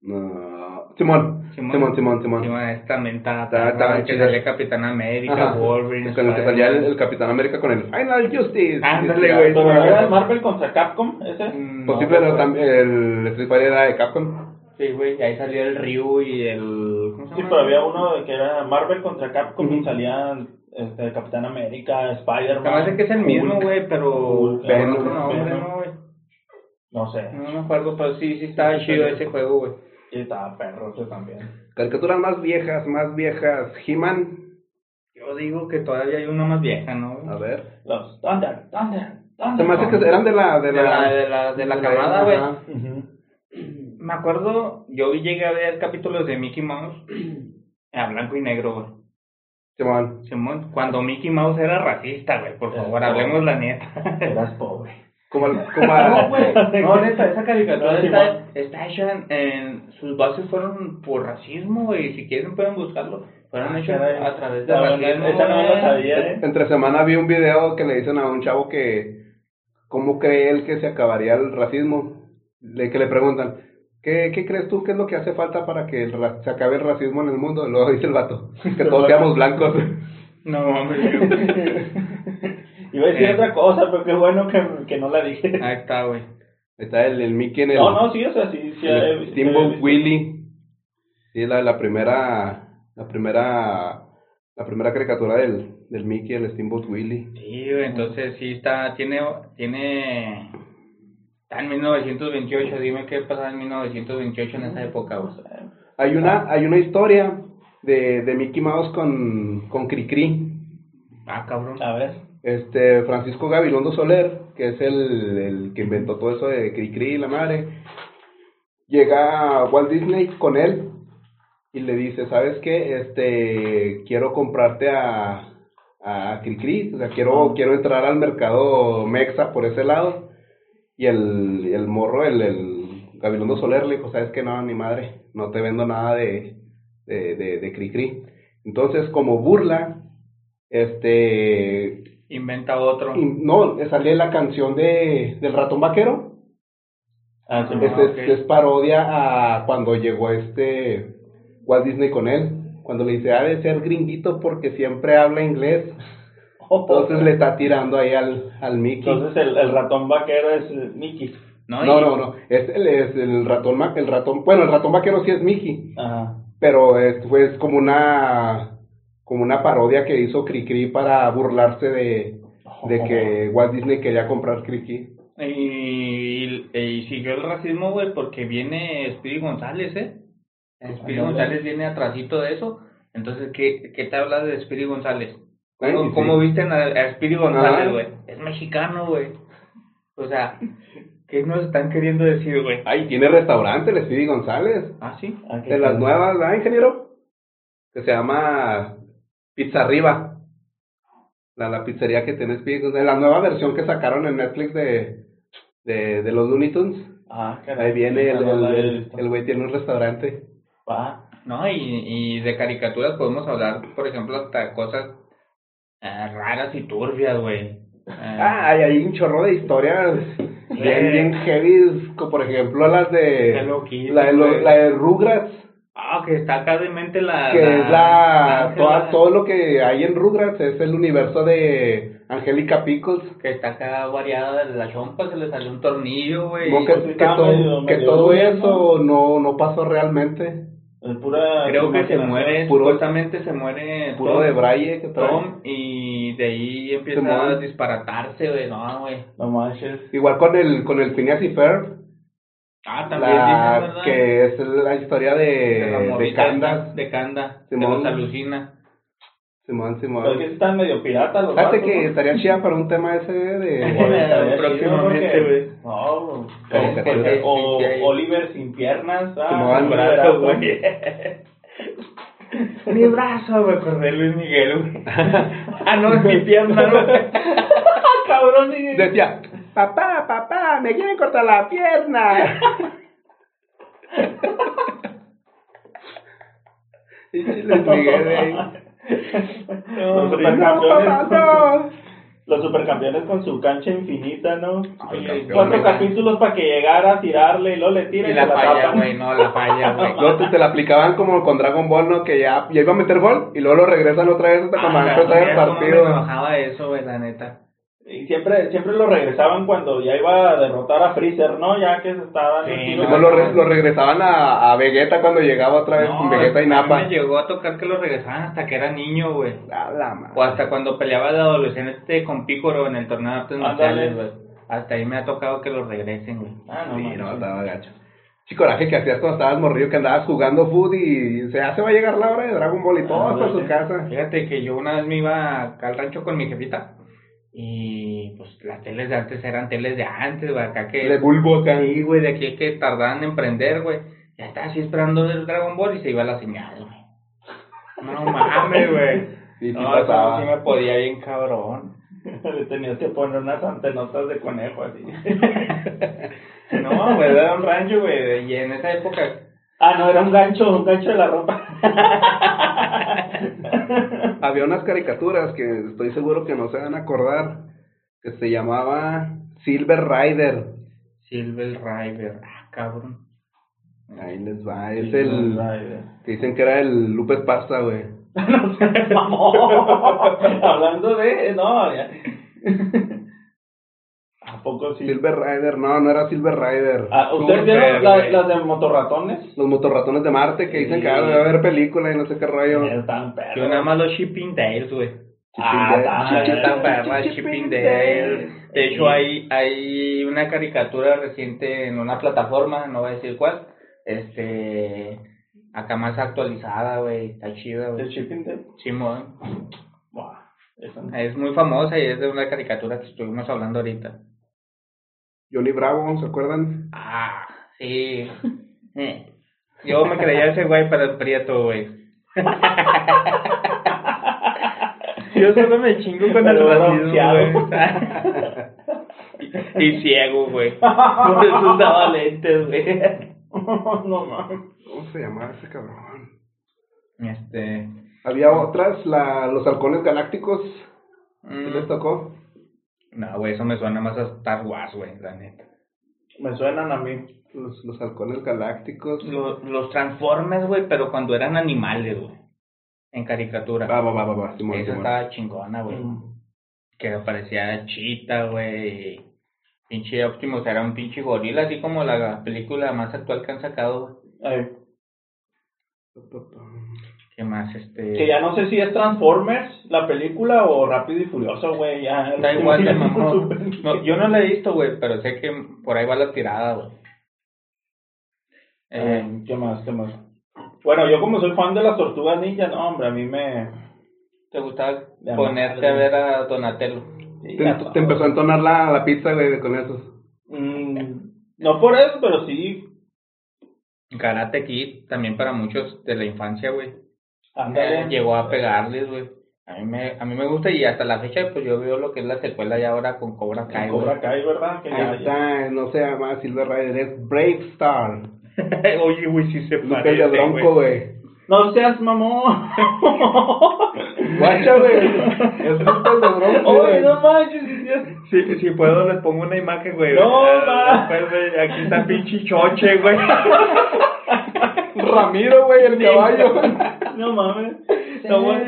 No. Simón, Simón, Simón, Simón. Simón, esta mentada, Estaba- estaba que salía Capitán América, Ajá. Wolverine, Con el que salía el, el Capitán América con el Final Justice. Ándale, güey. Pero era el Marvel contra Capcom, ese. Mm, Pues sí, no, pero el Street Fighter era de Capcom. Sí, güey, y ahí salía el Ryu y el... ¿Cómo se Sí, llama? pero había uno que era Marvel contra Capcom y Ujú. salían este, Capitán América, Spider-Man. Hace que es el mismo, güey, pero... Hulk, pero Venom. ¿no, güey? No sé. No me acuerdo, pero sí, sí estaba chido ese juego, güey. Sí, estaba perro ese también. Caricaturas más viejas, más viejas. He-Man. Yo digo que todavía hay una más vieja, ¿no? A ver. Los Thunder, Thunder, Thunder. Se me hace que eran de la... De De la, de la, de la camada, güey. Me acuerdo, yo llegué a ver capítulos de Mickey Mouse a blanco y negro, güey. Simón. Simón, cuando Mickey Mouse era racista, güey, por favor, hablemos la neta. Eras pobre. Como, al- como No, güey. No, neta, esa caricatura está, está hecha en, en- Sus bases fueron por racismo, güey. Si quieren pueden buscarlo. Fueron Ah, hechas a través de No, racismo. esa no sabía, eh. entre semana vi un video que le dicen a un chavo que cómo cree él que se acabaría el racismo. Le, que le preguntan, ¿qué, ¿qué crees tú que es lo que hace falta para que el se acabe el racismo en el mundo? Luego dice el vato, que todos seamos blancos. No mames, yo- Iba a decir Eh. otra cosa, pero qué bueno que, que no la dije. Ahí está, güey. Está el, el Mickey en el, No, no, sí, o sea, sí, sí. el he Steamboat visto. Willie. Sí, la, la primera, la primera, la primera caricatura del, del Mickey, el Steamboat Willie. Sí, güey, entonces sí está, tiene, tiene, está en 1928, dime qué pasaba en 1928 en esa época, güey. Hay una, hay una historia de, de Mickey Mouse con, con Cricri. Ah, cabrón. A ver. Este, Francisco Gabilondo Soler, que es el, el que inventó todo eso de Cricri y la madre, llega a Walt Disney con él y le dice, ¿sabes qué? Este, quiero comprarte a, a Cricri, o sea, quiero, quiero entrar al mercado Mexa por ese lado. Y el, el morro, el, el Gabilondo Soler le dijo, ¿sabes qué? No, ni madre, no te vendo nada de, de, de, de Cricri. Entonces, como burla, este, Inventa otro. y no, sale la canción de, del ratón vaquero. Ah, sí, Ah, es- es, parodia a cuando llegó este Walt Disney con él. Cuando le dice, ha de ser gringuito porque siempre habla inglés. Entonces le está tirando ahí al, al Mickey. Entonces el, el ratón vaquero es Mickey. No, no, no, no. Es, el, es el ratón, el ratón, bueno, el ratón vaquero sí es Mickey, Ajá. pero es, pues como una, como una parodia que hizo Cricri para burlarse de, de que Walt Disney quería comprar Cricri. Y, y, y siguió el racismo, güey, porque viene Speedy González, ¿eh? Speedy Ándale. González viene atrasito de eso. Entonces, ¿qué, qué te hablas de Speedy González? ¿Cómo, sí. cómo visten a, a Speedy González, güey? Es mexicano, güey. O sea, ¿qué nos están queriendo decir, güey? Ay, tiene restaurante el Speedy González. Ah, sí. Ah, De las nuevas, ¿verdad, ingeniero? Que se llama Pizza Arriba. La, la pizzería que Speedy González. La nueva versión que sacaron en Netflix de, de, de los Looney Tunes. Ah, caray. Ahí viene el, el, güey tiene un restaurante. Ah, No, y, y de caricaturas podemos hablar, por ejemplo, hasta cosas eh, raras y turbias, güey. Eh, Ah, hay, hay un chorro de historias bien, bien heavy, como por ejemplo las de la de, la de Rugrats, Ah, que está acá de mente la... que es la Ángela, toda, todo lo que hay en Rugrats es el universo de Angélica Pickles. Que está acá variada de la chompa, se le salió un tornillo, güey. No, que, que todo, medio- que medio todo eso no, no pasó realmente. es pura. Creo que se muere, Puro- supuestamente se muere Puro Tom, de braille que trae. Tom, y de ahí empieza a disparatarse, güey, no, güey. No manches. Igual con el con el Phineas y Ferb, Ah, también la, ¿verdad? que es la historia De de, de esta, De Canda, se Simón. los alucina. Simón, Simón. Pero es que están medio piratas los Fíjate que estaría chida para un tema ese de... Próximamente, güey. No, o Sí, sí, hay. Oliver sin piernas. Ah, Simón, sin brazo, güey. Mi brazo, me acordé de Luis Miguel, güey. ah, no, es mi pierna, güey. Cabrón. Decía, papá, papá, me quieren cortar la pierna. y Miguel, güey. Los No, supercampeones. papá, no. Los supercampeones con su cancha infinita, ¿no? Cuatro capítulos para que llegara a tirarle y luego le tira Y y, la la falla, güey, no, la falla, güey. No, te, te la aplicaban como con Dragon Ball, ¿no? Que ya, ya iba a meter gol y luego lo regresan otra vez hasta cuando Ah, empezar el cómo Me partido. enojaba eso, güey, la neta. Y siempre, siempre lo regresaban cuando ya iba a derrotar a Freezer, ¿no? Ya que se estaba Sí, lo, re- lo regresaban a, a Vegeta cuando llegaba otra vez No, con Vegeta y a mí Napa. me llegó a tocar que lo regresaban hasta que era niño, güey. A la madre. O hasta cuando peleaba de adolescente con Pícoro en el torneo de artes marciales, güey. Hasta ahí me ha tocado que lo regresen, güey. Ah, no, Sí, manches. no, estaba gacho. Sí, coraje que hacías cuando estabas morrido, que andabas jugando food y se ya se va a llegar la hora de Dragon Ball y todo Ah, su sí. casa. Fíjate que yo una vez me iba al rancho con mi jefita y pues las teles de antes eran teles de antes, güey, acá que... De bulbo acá. Sí, güey, de aquí que tardaban en prender, güey. Ya estaba así esperando el Dragon Ball y se iba la señal, güey. No mames, güey. Sí, sí no, eso pasaba. sí me podía bien cabrón. Le tenías que poner unas antenotas de conejo así. No, güey, era un rancho, güey, y en esa época... Ah, no, era un gancho, un gancho de la ropa. Había unas caricaturas que estoy seguro que no se van a acordar, que se llamaba Silver Rider. Silver Rider, ah, cabrón. Ahí les va, es el que dicen que era el Lupe Esparza, güey. no. Hablando de. No, ya. ¿A poco sí? Silver Rider, no, no era Silver Rider. Ah, ¿Ustedes vieron la- las de motorratones? Los motorratones de Marte que dicen Sí. que ah, debe haber película y no sé qué rollo. Están perros. Yo nada más los Shipping Dales, güey. Ah, Chipping Chicha Dale. tan perra, Shipping Dale. De hecho, hay, hay una caricatura reciente en una plataforma, no voy a decir cuál, este, acá más actualizada, güey, está chida, ¿De güey. Shipping Day? Simón, Buah, esa no. es muy famosa y es de una caricatura que estuvimos hablando ahorita. Johnny Bravo, ¿se acuerdan? Ah, sí. Eh. Yo me creía ese güey para el prieto, güey. Yo solo me chingo con el racismo, güey. Y ciego, güey. Por eso usaba lentes, güey. no mames. ¿Cómo se llamaba ese cabrón? Este. Había otras, la, los halcones galácticos, ¿sí mm, les tocó? No, güey, eso me suena más a Star Wars, güey, la neta. Me suenan a mí. Los, los halcones galácticos. Los, los Transformers, güey, pero cuando eran animales, güey. En caricatura. Va, va, va, va, va, Simón, Esa Simón. estaba chingona, güey. Mm. que parecía Chita, güey. Pinche Optimus era un pinche gorila, así como la película más actual que han sacado. güey. ¿Qué más? Este. Que ya no sé si es Transformers, la película, o Rápido y Furioso, güey. Ya, Da igual, no yo no la he visto, güey, pero sé que por ahí va la tirada, güey. Eh, Eh, ¿Qué más? ¿Qué más? Bueno, yo como soy fan de las tortugas ninja, no, hombre, a mí me... ¿Te gustaba Ya ponerte a ver a Donatello? sí, Te, empezó a entonar la, la pizza, güey, con esos. Mm, no por eso, pero sí, Karate Kid, también para muchos de la infancia, güey. Ándale. Llegó a pegarles, güey. A mí, me, a mí me gusta y hasta la fecha, pues yo veo lo que es la secuela ya ahora con Cobra Kai, güey. Cobra Kai, ¿verdad? Que ya- Ahí está, no se llama Silver Rider, es Brave Star. Oye, güey, sí se Lupe parece, de Bronco, güey. No seas mamón. Guacha, güey. Es Lupe de Bronco, Oye, güey. no manches, sí, sí. Si, si puedo, les pongo una imagen, güey. No, Ah, ma. después, güey, aquí está pinche choche, güey. Ramiro, güey, el caballo. No mames. No, güey.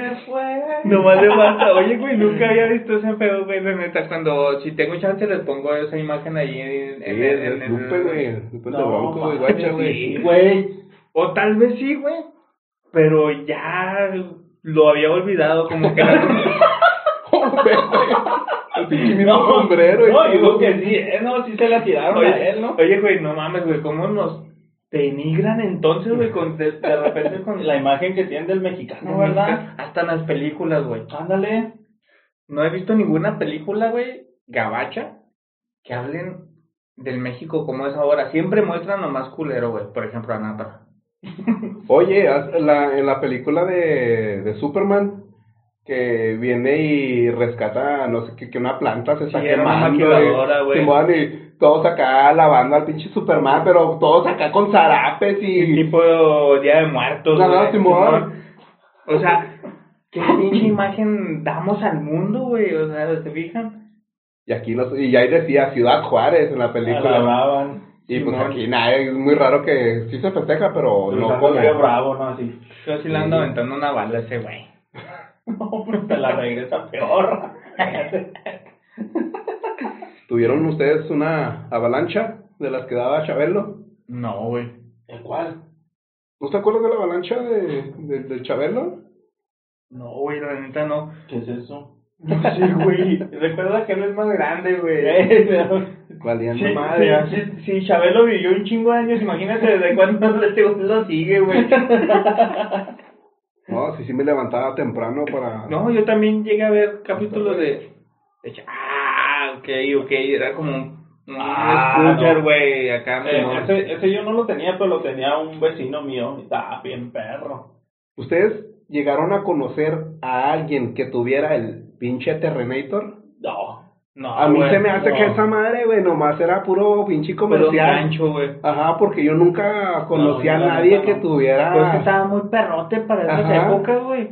Nomás le falta. Oye, güey, nunca había visto ese pedo, güey, la neta. Cuando, si tengo chance, les pongo esa imagen ahí en, Sí, en, es, en- es en- Lupe, güey. Lupe de No, Bronco, güey, guacha, güey. Sí, güey. O tal vez sí, güey. Pero ya lo había olvidado, como que El pinche mismo sombrero. No, que sí, eh, no, sí se la tiraron a él, ¿no? Oye, güey, no mames, güey, ¿cómo nos denigran entonces, güey, con de, de repente con La imagen que tienen del mexicano, ¿verdad? Hasta en las películas, güey. Ándale. No he visto ninguna película, güey, gabacha, que hablen del México como es ahora. Siempre muestran lo más culero, güey. Por ejemplo, Anata. Oye, la, en la película de, de Superman, que viene y rescata, no sé, que, que una planta se está Sí, una quemando. maquiladora, y- todos acá lavando al pinche Superman, pero todos acá con zarapes y... Tipo Día de Muertos, No, no, Simón. O sea, ¿qué pinche imagen damos al mundo, güey? O sea, ¿se fijan? Y aquí nos, y ahí decía Ciudad Juárez en la película. Alababan. Y pues Simón. aquí nada, es muy raro que sí se festeja, pero Pero no como... bravo, ¿no? Así. Yo sí le ando aventando una bala a ese güey. No, pues te la regresa peor. ¿Tuvieron ustedes una avalancha de las que daba Chabelo? No, güey. ¿El cuál? ¿No te acuerdas de la avalancha de, de, Chabelo? No, güey, la neta no. ¿Qué es eso? No sé, güey. Recuerda que él es más grande, güey. Valiendo Sí, madre. sí, sí, sí, Chabelo vivió un chingo de años, imagínate desde cuándo este lo sigue, güey. No, sí, sí me levantaba temprano para... No, yo también llegué a ver capítulos de... de Ch- ah, ok, ok, era como un, Ah, no. güey, acá. Eh, no. ese, ese yo no lo tenía, pero lo tenía un vecino mío. Estaba bien perro. ¿Ustedes llegaron a conocer a alguien que tuviera el pinche Terrenator? No, No, a mí güey, se me hace no. que esa madre, güey, nomás era puro pinche Puro comercial. gancho, güey. Ajá, porque yo nunca conocí No, a nadie que no. tuviera Pero es que estaba muy perrote para esas Ajá. épocas, güey.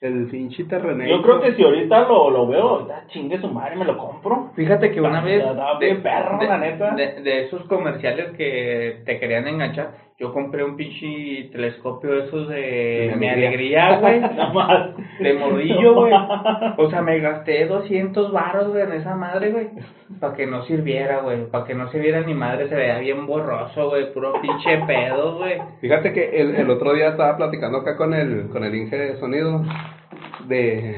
el pinche terrenero. Yo creo que si ahorita lo, lo veo, ya chingue su madre, me lo compro. Fíjate que una Ah, vez bien perro, la neta. de, de esos comerciales que te querían enganchar, yo compré un pinche telescopio de esos de De mi mi alegría, güey, Nada más. de morrillo, güey. O sea, me gasté 200 baros, güey, en esa madre, güey, para que no sirviera, güey, para que no sirviera ni madre, se veía bien borroso, güey, puro pinche pedo, güey. Fíjate que el, el otro día estaba platicando acá con el, con el Inge de sonido de,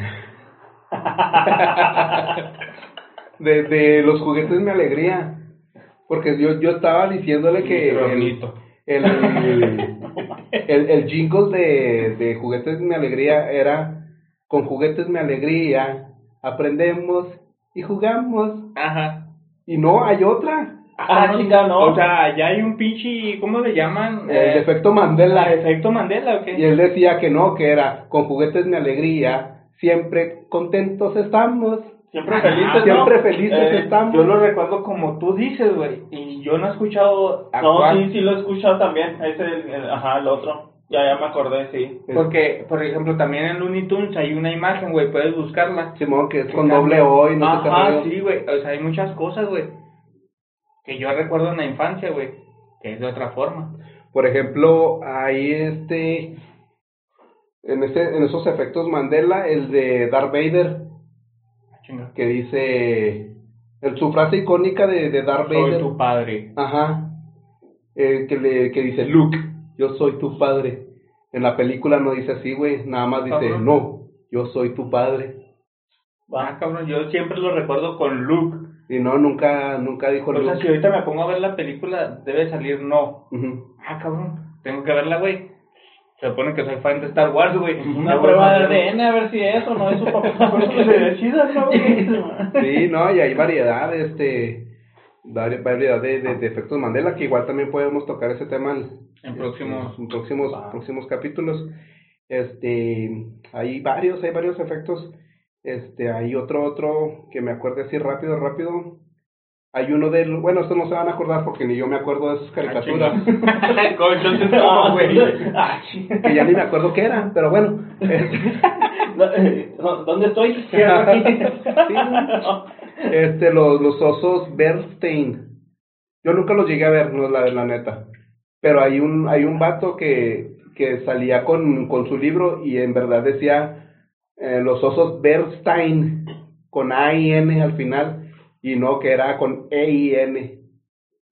de, de los juguetes mi alegría. Porque yo, yo estaba diciéndole que el. El, el, el jingle de, de juguetes mi alegría era con juguetes mi alegría aprendemos y jugamos. Ajá. Y no, hay otra. Ah, chica, no. O sea, ya hay un pinche, ¿cómo le llaman? El Eh, efecto ¿El Mandela. efecto Mandela o qué? Y él decía que no, que era con juguetes mi alegría, siempre contentos estamos. Siempre Ah, felices, ¿no? siempre felices Eh, estamos. Yo lo recuerdo como tú dices, güey. Y yo no he escuchado a No, cuál. sí, sí lo he escuchado también. Ese, el, el- ajá, el otro. Ya, ya me acordé, sí. Porque, por ejemplo, también en Looney Tunes hay una imagen, güey. Puedes buscarla. Simón, que es con doble O y no Ajá, sí, güey. O sea, hay muchas cosas, güey. Que yo recuerdo en la infancia, güey. Que es de otra forma. Por ejemplo, ahí este, en, ese, en esos efectos Mandela, el de Darth Vader, chinga. que dice, el, su frase icónica de, de Darth Soy tu padre. Ajá. Eh, que, le, que dice, Luke, yo soy tu padre. En la película no dice así, güey. Nada más dice, Cabrón. no, yo soy tu padre. Ah, cabrón, yo siempre lo recuerdo con Luke. Y no, nunca, nunca dijo O sea, Luke. si ahorita me pongo a ver la película, debe salir no. Ujú. Ah, cabrón, tengo que verla, güey. Se supone que soy fan de Star Wars, güey. Una prueba de ADN, a ver si es o no es su papá. Por eso que se decida, ¿no? Sí, no, y hay variedad, este, vari- variedad de, de, de efectos Mandela, que igual también podemos tocar ese tema en, En próximos- en próximos, próximos capítulos. Este, hay varios, hay varios efectos. Este, hay otro, otro que me acuerde así rápido, rápido. Hay uno del, bueno, estos no se van a acordar porque ni yo me acuerdo de sus caricaturas, Ah. Entonces, ¿cómo, güey? Ah, que ya ni me acuerdo qué eran, pero bueno. este, ¿Dónde estoy? Sí, este, los, los osos Bernstein. Yo nunca los llegué a ver, no la, la neta. Pero hay un, hay un vato que, que salía con, con su libro y en verdad decía eh, los osos Bernstein con A y N al final y no que era con E y N.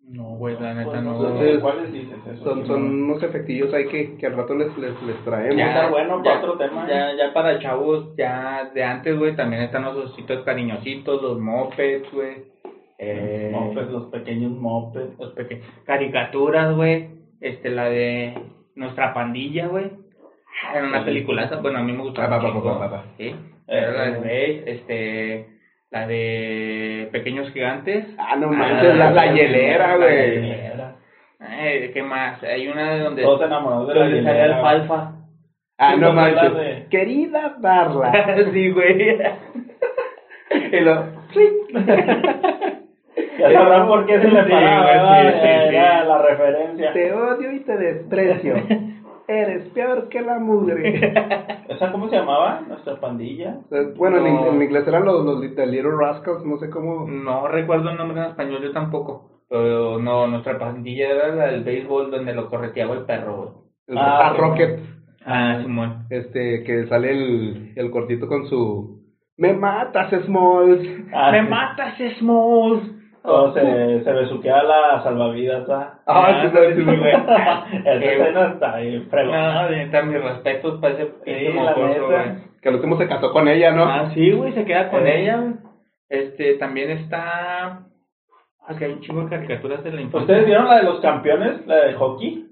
No, güey, la neta no. Entonces, ¿Cuáles dices eso? Son, son unos efectillos ahí que, que al rato les, les, les traemos. Ya. está bueno para otro tema, Ya, ya para chavos, ya de antes, güey, también están los ositos cariñositos, los mopeds, güey. Eh, Mopeds, los pequeños mopeds. los peque- caricaturas, güey. Este, la de nuestra pandilla, güey. Era una peliculaza, bueno, a mí me gustaba. Ah, pa, pa, un pa, chingo, pa, pa. Sí. Era la de Base, este, la de Pequeños Gigantes. Ah, no Ah, manches, la, la hielera, la güey. hielera. Ay, ¿qué más? Hay una de donde, Todos enamorados de la donde hielera. alfalfa. Ah, no manches. de- Querida Darla. sí, güey. Y lo- Ya sabrán por qué se le paraba, sí, sí, sí. ya, la referencia. Te odio y te desprecio. Eres peor que la mugre. ¿Esa cómo se llamaba? Nuestra pandilla. Eh, Bueno, en, No. in- en inglés eran los, los Little Little Rascals, no sé cómo. No recuerdo el nombre en español, yo tampoco. Pero no, nuestra pandilla era la del béisbol donde lo correteaba el perro. El Ah, ah, Rocket. Ah, Simón. Este, que sale el, el cortito con su. Me matas, Smalls. Ah, ¡Me sí. matas, Smalls! Cuando se, se besuquea la salvavidas, ¿verdad? Ah, sí, sí, sí, sí. Esa Qué- escena está ahí, fregona. No, neta, mis respetos para ese pinche mocoso, güey. Que al último se casó con ella, ¿no? Ah, sí, güey, se queda con Eh. ella, güey. Este, también está... Ah, que hay un chingo de caricaturas de la infancia. ¿Ustedes vieron la de los campeones? La de hockey.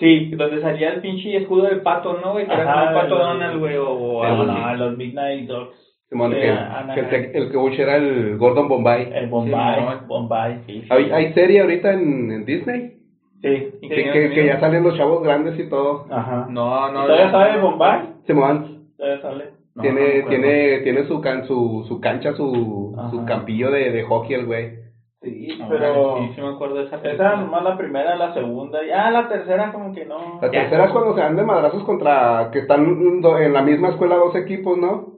Sí, donde salía el pinche escudo del pato, ¿no, güey? Que era como un pato Donald, güey, o, no, los Midnight Dogs. Simón, Sí, que, que el, que- el coach era el Gordon Bombay. El Bombay. Simón. Bombay. Sí, sí. Hay, hay serie ahorita en, en Disney. Sí. ¿Y Que, que, ya salen los chavos grandes y todo. Ajá. No, no. ¿Todavía no, sale no. Bombay? Simón. Todavía sale. No, tiene, no tiene, tiene su, can, su, su cancha, su, su campillo de, de hockey el güey. Sí, No, pero Sí, sí me acuerdo de esa película. esa nomás la primera, la segunda, ya la tercera como que no. La Ya. tercera es cuando se dan de madrazos contra, que están en la misma escuela dos equipos, ¿no?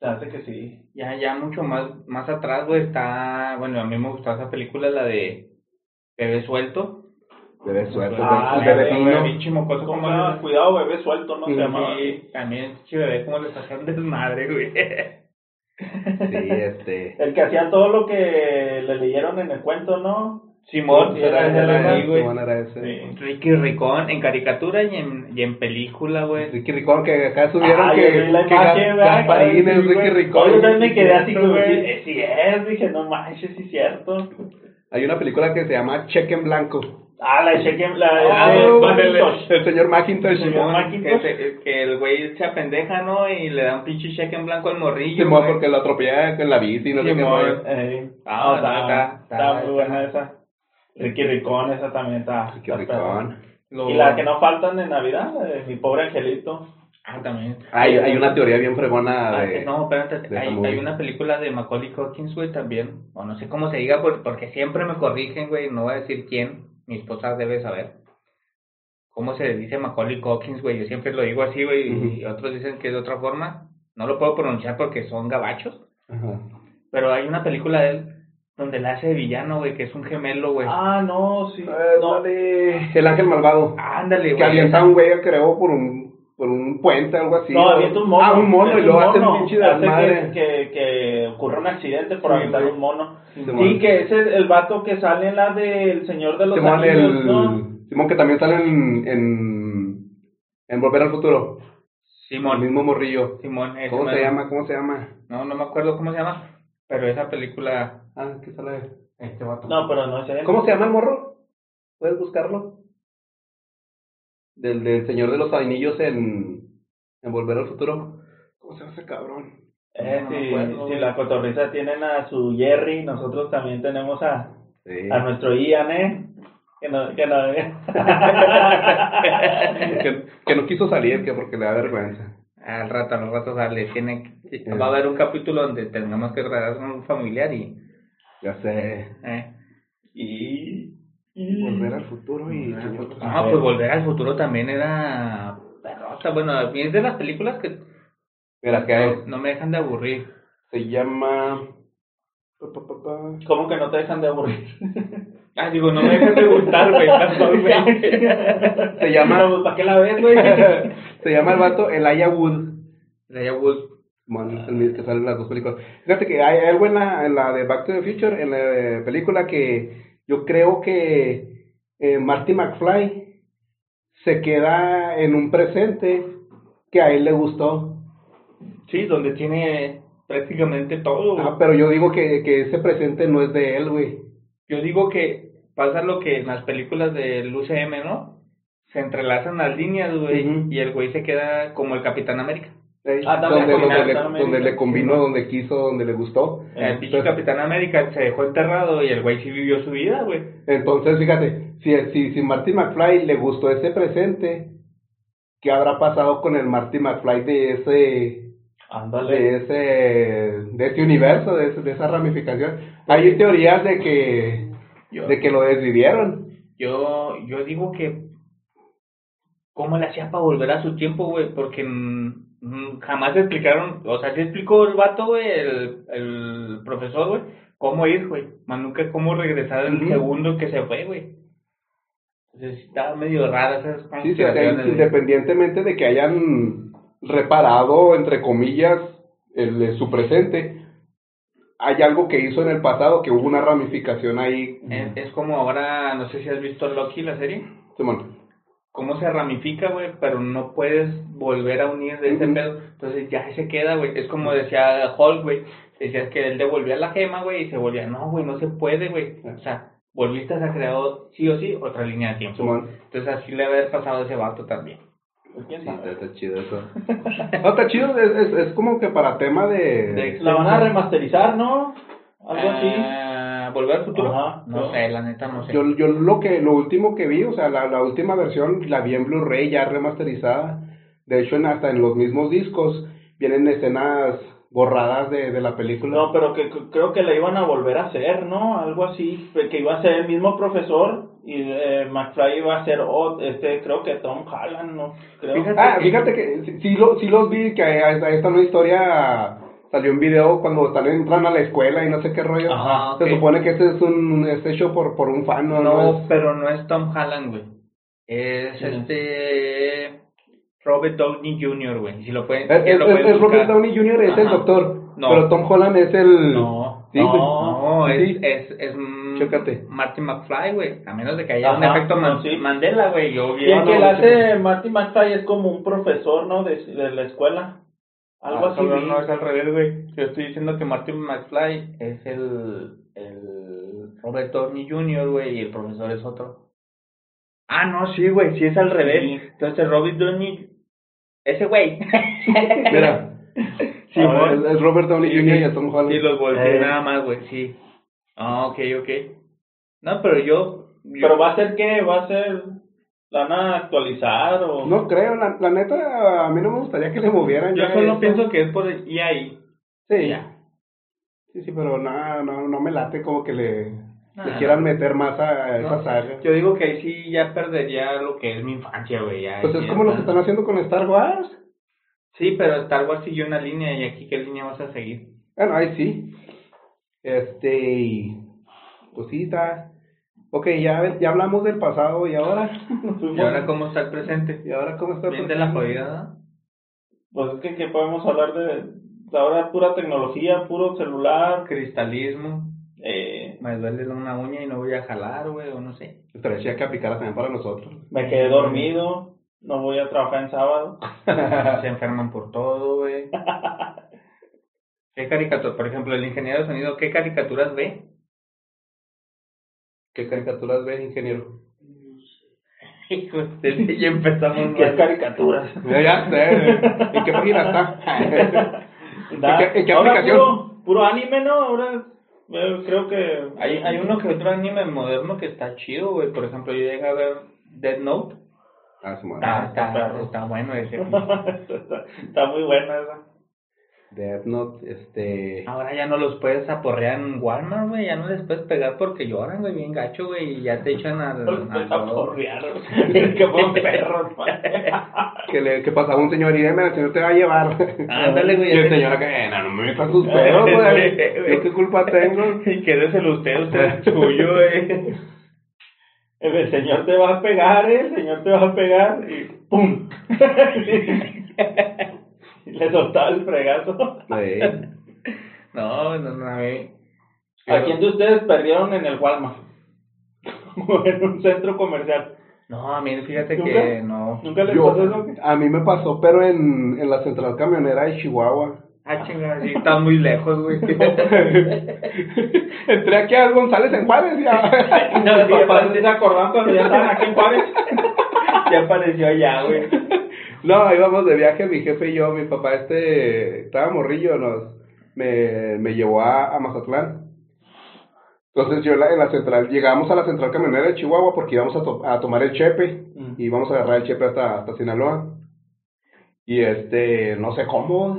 Se hace que sí. Ya, ya mucho más, más atrás, güey, está, bueno, a mí me gustó esa película, la de Bebé Suelto. Bebé suelto, Ah, bebé. Bebé pinche mocoso, ¿Cómo como se le- Cuidado, bebé suelto, ¿no? Se Sí, llamaba. Sí, también, che, bebé, como les hacían desmadre, güey. Sí, este. El que hacía todo lo que le leyeron en el cuento, ¿no? Simón, Sí, era, era- era era- ahí, güey. Simón era ese. Sí. Ricky Ricón, en caricatura y en, y en película, güey. Ricky Ricón, que acá subieron Ah, que, la que. Gasparines, Sí, Ricky. Ricón. Yo también me quedé así cierto, como, güey. sí, sí es, dije, no manches, sí es cierto. Hay una película que se llama Cheque en Blanco. Ah, la de Cheque, la Ah, de donde Macintosh. El señor Macintosh. Señor Simón. Macintosh. Que, que el güey se apendeja, ¿no? Y le da un pinche cheque en blanco al morrillo. Simón, güey. porque lo atropella con la bici, no sé qué. Eh, Ah, no, está- está, está- está, muy buena esa. Ricky Ricón, esa también está. Ricky. Ricón. Lo- Y la que no faltan en Navidad, de mi pobre angelito. Ah, también. Hay, hay una teoría bien fregona Ah, de... no, espérate, de hay, una película de Macaulay Culkin, güey, también, o no sé cómo se diga, por- porque siempre me corrigen, güey, no voy a decir quién, mi esposa debe saber. ¿Cómo se dice Macaulay Culkin, güey? Yo siempre lo digo así, güey, y otros dicen que es de otra forma. No lo puedo pronunciar porque son gabachos, pero hay una película de él donde la hace de villano, güey, que es un gemelo, güey. Ah, no, sí. Eh, no. dale. El ángel malvado. Ándale, que güey. avienta a un güey, creo, por un, por un puente, algo así. No, avienta un mono. Ah, un mono, y luego hace un pinche Hace desmadre. que, que, que ocurre un accidente por Sí, aventar güey. un mono. Simón. Sí, que ese es el vato que sale en la del Señor de los Simón, Anillos, el... ¿no? Simón, que también sale en, en, en Volver al Futuro. El Simón, mismo morrillo. Simón, ese ¿Cómo se llama? ¿Cómo se llama? No, no me acuerdo cómo se llama, pero esa película, Ah, ¿qué sale? este vato. No, pero no es él. ¿Cómo se llama el morro? ¿Puedes buscarlo? Del, del Señor de los Anillos en, en Volver al Futuro. ¿Cómo se llama ese cabrón? Eh, No si, güey. la cotorriza tienen a su Jerry, nosotros también tenemos a, Sí. a nuestro Ian, ¿eh? Que no, que no. que, que no quiso salir, que porque le da vergüenza. Al rato, al rato sale, tiene, va a haber un capítulo donde tengamos que grabar con un familiar y, Ya sé. eh. y, y- Volver al futuro y Ah, los No, pues Volver al Futuro también era perrota, bueno, a mí es de las películas que Mira, que hay- no, me dejan de aburrir. se llama. ¿Cómo que no te dejan de aburrir? Ah, digo, no me dejan de gustar, güey. Se llama- pues, ¿Para qué la ves, güey? se llama el vato Elijah Wood. Elijah Wood. Mismo que sale en las dos películas. Fíjate que hay algo en la, en la de Back to the Future, en la de película que yo creo que eh, Marty McFly se queda en un presente que a él le gustó. Sí, donde tiene prácticamente todo. güey. Ah, pero yo digo que, que ese presente no es de él, güey. Yo digo que pasa lo que en las películas del UCM, ¿no? Se entrelazan las líneas, güey, Ujú. y el güey se queda como el Capitán América. Ah, donde, donde, le, donde le combinó, donde quiso, donde le gustó. El pinche Capitán América se dejó enterrado y el güey sí vivió su vida, güey. Entonces, fíjate, si, si, si Marty McFly le gustó ese presente, ¿qué habrá pasado con el Marty McFly de ese Ándale. de ese de ese universo, de, ese- de esa ramificación? Hay teorías de que Yo, de que lo desvivieron. yo, yo digo que ¿cómo le hacía para volver a su tiempo, güey? Porque mm, jamás explicaron, o sea, sí explicó el vato, güey, el, el profesor, güey, cómo ir, güey, más nunca cómo regresar el segundo que se fue, güey. Entonces estaba medio rara esas Sí, sí, independientemente de que hayan reparado, entre comillas, el, su presente, hay algo que hizo en el pasado que hubo una ramificación ahí. Es, es como ahora, no sé si has visto Loki, la serie. Simón. Cómo se ramifica, güey, pero no puedes volver a unir de ese Ujú. pedo. Entonces ya se queda, güey. Es como decía Hulk, güey. Decías que él devolvía la gema, güey, y se volvía. No, güey, no se puede, güey. O sea, volviste a crear sí o sí otra línea de tiempo. Simón. Entonces así le haber pasado a ese vato también. Pues, ¿quién Sí, sabe? está, está chido eso. No, está chido, es, es, es como que para tema de... De- La van a remasterizar, ¿no? Algo así. ¿Volver al futuro? Ajá, no sí. sé, la neta no sé. Yo, yo lo que lo último que vi, o sea, la, la última versión la vi en Blu-ray ya remasterizada. De hecho, en, hasta en los mismos discos vienen escenas borradas de, de la película. No, pero que, que- creo que la iban a volver a hacer, ¿no? Algo así, que iba a ser el mismo profesor y eh, McFly iba a ser, ot- este, creo que Tom Holland, ¿no? Creo. Fíjate. Ah, fíjate que sí, sí, lo, sí los vi, que ahí está una historia, salió un video cuando están entran a la escuela y no sé qué rollo. Ajá, Se supone que este es un este hecho por, por un fan, ¿no? No, es- pero no es Tom Holland, güey. Es ¿Quién es? este. Robert Downey Jr., güey. Si lo pueden. Es, si es- lo es- pueden es Robert. Downey Jr. es el doctor, No. pero Tom Holland es el... No, Sí, no, Sí. es, es, es mm, Chécate. Marty McFly, güey. A menos de que haya un efecto no, Man- sí. Mandela, güey. Yo Y el que no- la hace Marty McFly es como un profesor, ¿no? De, de la escuela. Algo Ah, así. cabrón, no, es al revés, güey. Yo estoy diciendo que Marty McFly es el, el Robert Downey Jr., güey, y el profesor es otro. Ah, no, sí, güey, sí es al revés. Sí. Entonces Robert Downey... Ese güey. Mira, Sí, Ah, es, es Robert Downey Sí, Jr. y a Tom Holland. Sí, los volteé Eh. nada más, güey, sí. Ah, ok, ok. No, pero yo... yo- Pero va a ser que va a ser la van a actualizar o No creo, la, la neta, a mí no me gustaría que le movieran. Yo ya solo pienso que es por EA. Sí, Ya. sí, sí, pero no, no, no me late como que le, Ah, le no. quieran meter más a, esa No, saga. Yo digo que ahí sí ya perdería lo que es mi infancia, güey. ya- Pues es como lo que están haciendo con Star Wars. Sí, pero Star Wars siguió una línea y aquí qué línea vas a seguir. Bueno, ahí sí. Este, y, pues sí, está. Ok, ya, ya hablamos del pasado y ahora. ¿Y ahora cómo está el presente? ¿Y ahora cómo está? De por la jodida. Pues es que, que podemos hablar de ahora pura tecnología, puro celular, Cristalismo. eh, Me duele una uña y no voy a jalar, güey, o no sé. Estaría chida que aplicara también para nosotros. me quedé dormido, no voy a trabajar en sábado. Se enferman por todo, güey. ¿Qué caricatura? Por ejemplo, el ingeniero de sonido, ¿qué caricaturas ve? ¿Qué caricaturas ves, ingeniero? Ya empezamos ¿Qué caricaturas? Ya, ya sé. ¿En qué página está? ¿En qué- ahora aplicación? Puro, puro anime, ¿no? Ahora eh, creo que... Hay, hay uno que otro anime moderno que está chido, güey. Por ejemplo, yo llegué a ver Dead Note. Ah. Está, está está bueno ese. está, está muy buena esa. Death Note, este... Ahora ya no los puedes aporrear en Walmart, güey. Ya no les puedes pegar porque lloran, güey, bien gacho, güey. Y ya te echan al. al Está todo. porrear. que fueron perros. Que, le, que pasaba un señor y "Deme, el señor te va a llevar. Ándale, güey. Y el señor acá, "Eh, no, no me metas sus pedos, güey. ¿Yo qué culpa tengo? Y quédeselo usted, usted es suyo, güey. El señor te va a pegar, ¿eh? el señor te va a pegar y ¡pum! Le soltaba el fregazo. Eh, No, no, no, a mí. ¿A quién de ustedes perdieron en el Walmart? O en un centro comercial. No, a mí fíjate ¿Nunca? que no. ¿Nunca les yo, pasó eso? a mí me pasó, pero en, en la central camionera de Chihuahua. Ah, chingada, sí, está muy lejos, güey. Entré aquí a González en Juárez ya. No, sí, se acordaban cuando ya estaban aquí en Juárez. ya apareció allá, güey. No, íbamos de viaje, mi jefe y yo, mi papá este, estaba morrillo, nos, me, me llevó a, a Mazatlán. Entonces yo en la, en la central, llegamos a la central camionera de Chihuahua porque íbamos a, to- a tomar el chepe Mm. y íbamos a agarrar el chepe hasta, hasta Sinaloa. Y este, no sé cómo,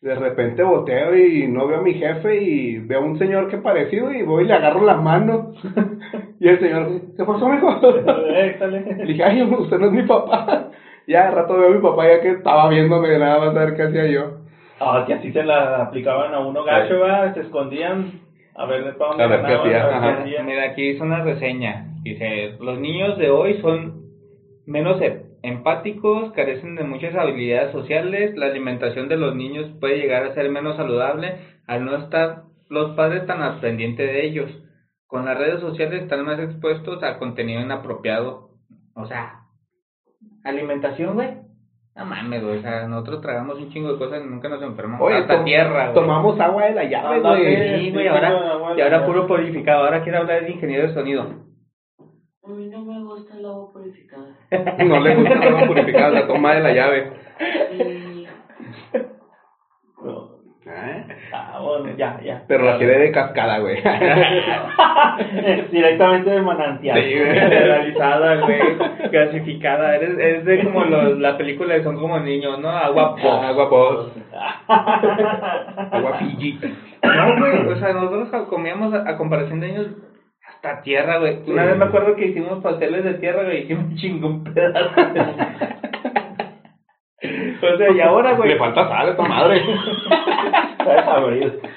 de repente volteo y no veo a mi jefe y veo a un señor que parecido y voy y le agarro la mano. Y el señor, ¿qué pasó, mijo? Le dije, ay, usted no es mi papá. Ya de rato veo a mi papá ya que estaba viéndome nada más a ver qué hacía yo. Ah, que así se la aplicaban a uno gacho, ¿verdad? Se escondían a ver para dónde A ver qué hacía. Mira, aquí hizo una reseña. Dice, los niños de hoy son menos e- empáticos, carecen de muchas habilidades sociales, la alimentación de los niños puede llegar a ser menos saludable al no estar los padres tan al pendiente de ellos. Con las redes sociales están más expuestos a contenido inapropiado. O sea, alimentación, güey. No mames, güey. O sea, nosotros tragamos un chingo de cosas y nunca nos enfermamos. Oye, Hasta tierra, güey. Tomamos agua de la llave, Ándale. güey. Sí, güey, ahora, y ahora puro purificado. Ahora quiero hablar de ingeniero de sonido. A mí no me gusta el agua purificada. No le gusta el agua purificada, la toma de la llave. Sí, Ya ya. Pero la quiere de cascada, güey. Directamente de manantial. Sí, güey, realizada, güey, clasificada. Eres, es de como los, la película de Son como niños, ¿no? Agua pop. Agua pos. Agua Fiji. No, güey, o sea, nosotros comíamos a, a comparación de ellos hasta tierra, güey. Una vez me acuerdo que hicimos pasteles de tierra, güey, hicimos un chingón pedazo. o sea, y ahora, güey. Le falta sal a esta madre.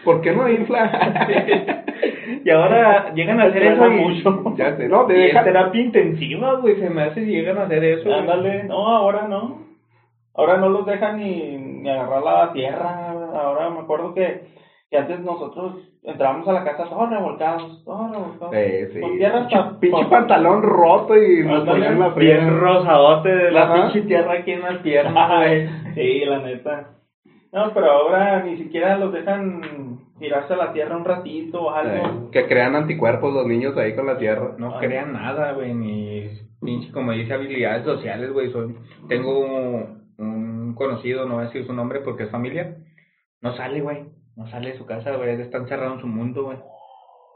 ¿Por qué no infla? Y ahora llegan a hacer eso y, mucho. ya sé, no, te deja. terapia intensiva, güey, se me hace y llegan a hacer eso. Ándale, no, ahora no. Ahora no los dejan ni, ni agarrar la tierra. Ahora me acuerdo que, que antes nosotros entrábamos a la casa todos revolcados, todos revolcados. Sí, sí. Con tierra hasta... Pinche pantalón roto y nos ponían la Bien fría. rosadote de la Ajá. pinche tierra aquí en las piernas, Ay, güey. sí, la neta. No, pero ahora ni siquiera los dejan tirarse a la tierra un ratito o algo. Eh, que crean anticuerpos los niños ahí con la tierra. No crean nada, güey, ni pinche, como dice, habilidades sociales, güey. Soy, tengo un conocido, no voy a decir su nombre porque es familia. No sale, güey. No sale de su casa, güey. Está encerrado en su mundo, güey.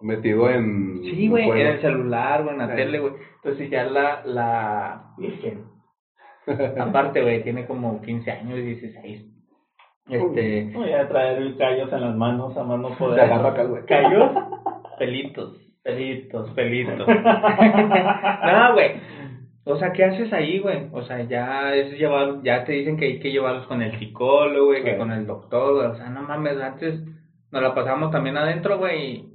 Metido en. Sí, güey, en el celular, güey, en la Sí. tele, güey. Entonces ya la, la virgen. Aparte, güey, tiene como 15 años, 16. Este, Voy a traer callos en las manos a más no Se poder. agarra callos, pelitos, pelitos, pelitos. no, güey. O sea, ¿qué haces ahí, güey? O sea, ya es llevar, ya te dicen que hay que llevarlos con el psicólogo, güey, que con el doctor, güey. O sea, no mames, antes nos la pasamos también adentro, güey.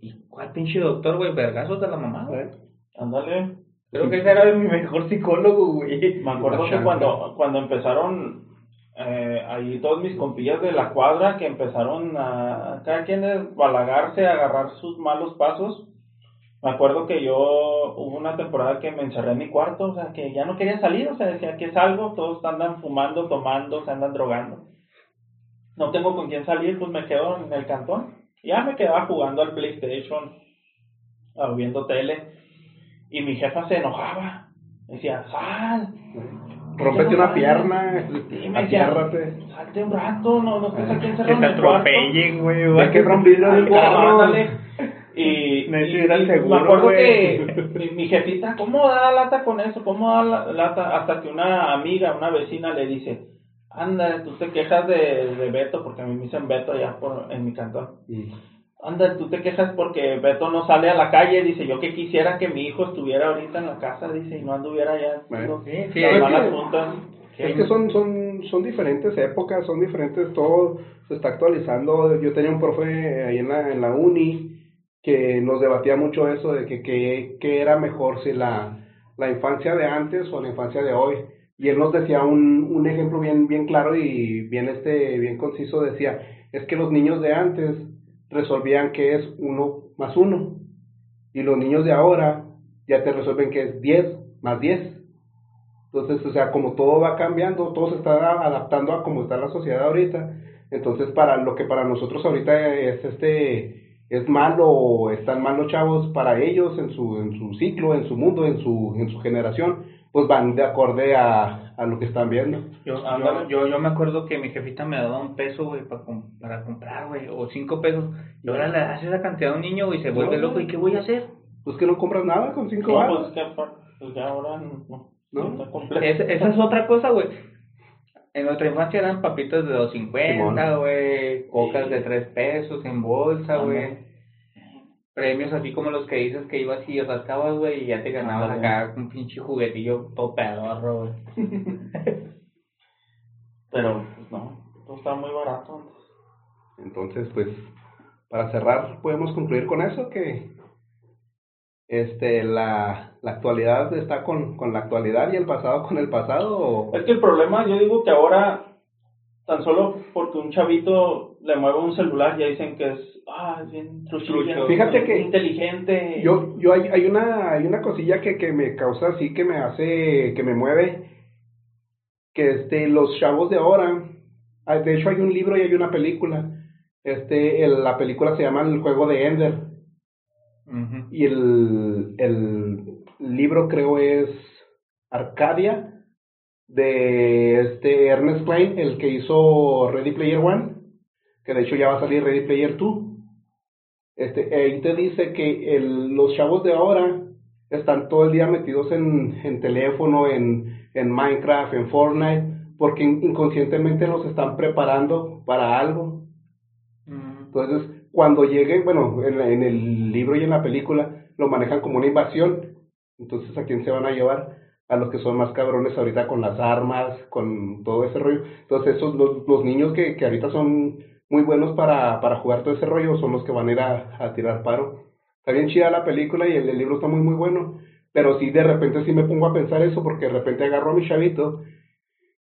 ¿Y cuál pinche doctor, güey? Vergazos de la mamá, güey. Eh, Ándale. Creo que ese era mi mejor psicólogo, güey. Me acuerdo que cuando, cuando empezaron eh, ahí todos mis compillas de la cuadra que empezaron a cada quien balagarse, a agarrar sus malos pasos. Me acuerdo que yo hubo una temporada que me encerré en mi cuarto, o sea, que ya no quería salir, o sea, decía que salgo, todos andan fumando, tomando, se andan drogando. No tengo con quién salir, pues me quedo en el cantón. Ya me quedaba jugando al PlayStation, o viendo tele, y mi jefa se enojaba. Decía, sal, Rómpete una pierna. Sí, me Atiérrate. salte un rato, no, no estés aquí Que encerrado te en el cuarto. atropellen, güey. Me güey. quebra un vidrio del Ay, carro. ándale. Y, Necesito y- y seguro, me acuerdo güey. que mi, mi jefita, ¿cómo da lata con eso? ¿Cómo da la- lata? Hasta que una amiga, una vecina le dice, anda, tú te quejas de, de Beto, porque a mí me dicen Beto allá por, en mi cantón. Anda, tú te quejas porque Beto no sale a la calle, dice, yo que quisiera que mi hijo estuviera ahorita en la casa, dice, y no anduviera allá. Bueno. Sí, sí, las es que-. Es que son, son, son diferentes épocas, son diferentes, todo se está actualizando. Yo tenía un profe ahí en la, en la uni que nos debatía mucho eso de que, que, que era mejor si la, la infancia de antes o la infancia de hoy. Y él nos decía un, un ejemplo bien, bien claro y bien, este, bien conciso, decía, es que los niños de antes resolvían que es uno más uno y los niños de ahora ya te resuelven que es 10 más 10. Entonces, o sea, como todo va cambiando, todo se está adaptando a cómo está la sociedad ahorita. Entonces, para lo que para nosotros ahorita es este es malo están mal los chavos para ellos en su en su ciclo, en su mundo, en su en su generación, pues van de acorde a, a lo que están viendo. Yo, yo, yo, yo me acuerdo que mi jefita me daba un peso, güey, para, para comprar, güey, o cinco pesos. Y ahora le das esa cantidad a un niño, güey, se vuelve No, loco. ¿Y qué voy a hacer? Pues que no compras nada con cinco No, baros. pues, que, pues ya ahora no, ¿No? está completo. Es- esa es otra cosa, güey. En nuestra infancia eran papitas de 2.50, Simón. güey, cocas Sí. de 3 pesos en bolsa, güey. Premios así como los que dices que ibas y rascabas, güey, y ya te ganabas acá un pinche juguetillo todo pedorro, güey. Pero, pues no, todo estaba muy barato antes. Entonces, pues, para cerrar, podemos concluir con eso, que este la, la actualidad está con, con la actualidad y el pasado con el pasado. o- Es que el problema, yo digo que ahora, tan solo porque un chavito le mueve un celular, ya dicen que es, ah, es bien. Fíjate que inteligente. Yo, yo hay, hay una, hay una cosilla que, que me causa así, que me hace, que me mueve, que este, los chavos de ahora, ah, de hecho hay un libro y hay una película, este, el- la película se llama El Juego de Ender, y el, el libro creo es Arcadia, de este Ernest Klein, el que hizo Ready Player One, que de hecho ya va a salir Ready Player 2. Este, ahí te dice que el, los chavos de ahora están todo el día metidos en, en teléfono, en, en Minecraft, en Fortnite, porque in- inconscientemente los están preparando para algo. Mm, Entonces, cuando lleguen, bueno, en, en el libro y en la película lo manejan como una invasión. Entonces, ¿a quién se van a llevar? A los que son más cabrones ahorita con las armas, con todo ese rollo. Entonces, esos, los, los niños que, que ahorita son muy buenos para, para jugar todo ese rollo son los que van a ir a, a tirar paro. Está bien chida la película y el, el libro está muy, muy bueno. Pero sí, de repente sí me pongo a pensar eso porque de repente agarro a mi chavito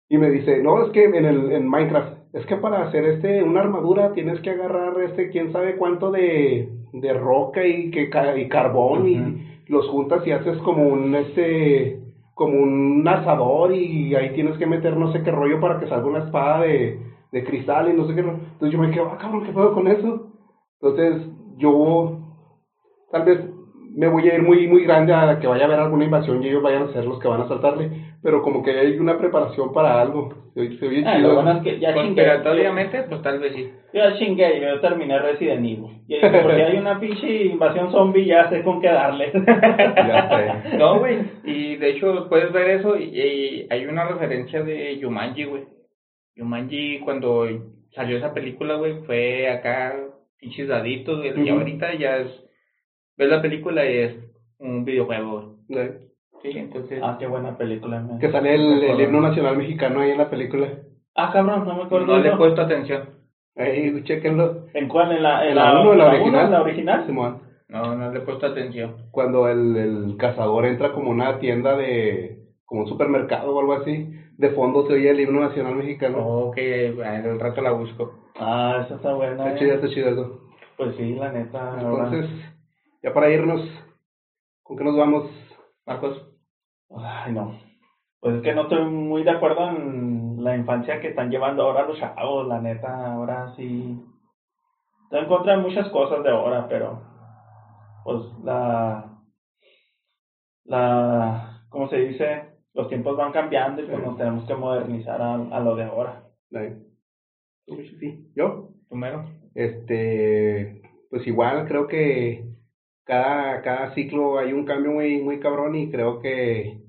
y me dice, no, es que en el en Minecraft, es que para hacer este una armadura tienes que agarrar este quién sabe cuánto de, de roca y que y carbón y los juntas y haces como un este como un asador y ahí tienes que meter no sé qué rollo para que salga una espada de, de cristal y no sé qué. Entonces yo me quedo, ah, cabrón, ¿qué puedo con eso? Entonces yo tal vez me voy a ir muy muy grande a que vaya a haber alguna invasión y ellos vayan a ser los que van a saltarle, pero como que hay una preparación para algo. Se se oye Ah, chido. lo bueno es que ya. Conspiratoriamente, pues tal vez sí. Yo ya chingué, yo terminé Resident Evil. Y porque hay una pinche invasión zombie, ya sé con qué darle. Ya sé. No, güey. Y de hecho puedes ver eso y, y hay una referencia de Yumanji, güey. Yumanji cuando salió esa película, güey, fue acá pinches daditos, güey. Y Ujú. ahorita ya es... Ves la película y es un videojuego, güey. Sí, entonces... ah, qué buena película. man. Que sale el, el himno nacional mexicano ahí en la película. Ah, cabrón, no me acuerdo. no le he puesto atención. Ahí, chequenlo. ¿En cuál? ¿En la, en En la uno, en la uno, original. ¿En la original? Simón. No, no le he puesto atención. Cuando el, el cazador entra como una tienda de, como un supermercado o algo así, de fondo se oye el himno nacional mexicano. Ok, al rato la busco. Ah, esa está buena. Está eh. chido, está chido eso. Pues sí, la neta. ahora- Entonces, ya para irnos, ¿con qué nos vamos? Marcos. Ay, no. Pues es que no estoy muy de acuerdo en la infancia que están llevando ahora los chavos, la neta. Ahora sí. Estoy en contra de muchas cosas de ahora, pero. Pues la. La. ¿Cómo se dice? Los tiempos van cambiando y pues Sí. nos tenemos que modernizar a, a lo de ahora. Ahí. Sí, ¿Yo? Primero. Este, pues igual creo que cada, cada ciclo hay un cambio muy, muy cabrón y creo que,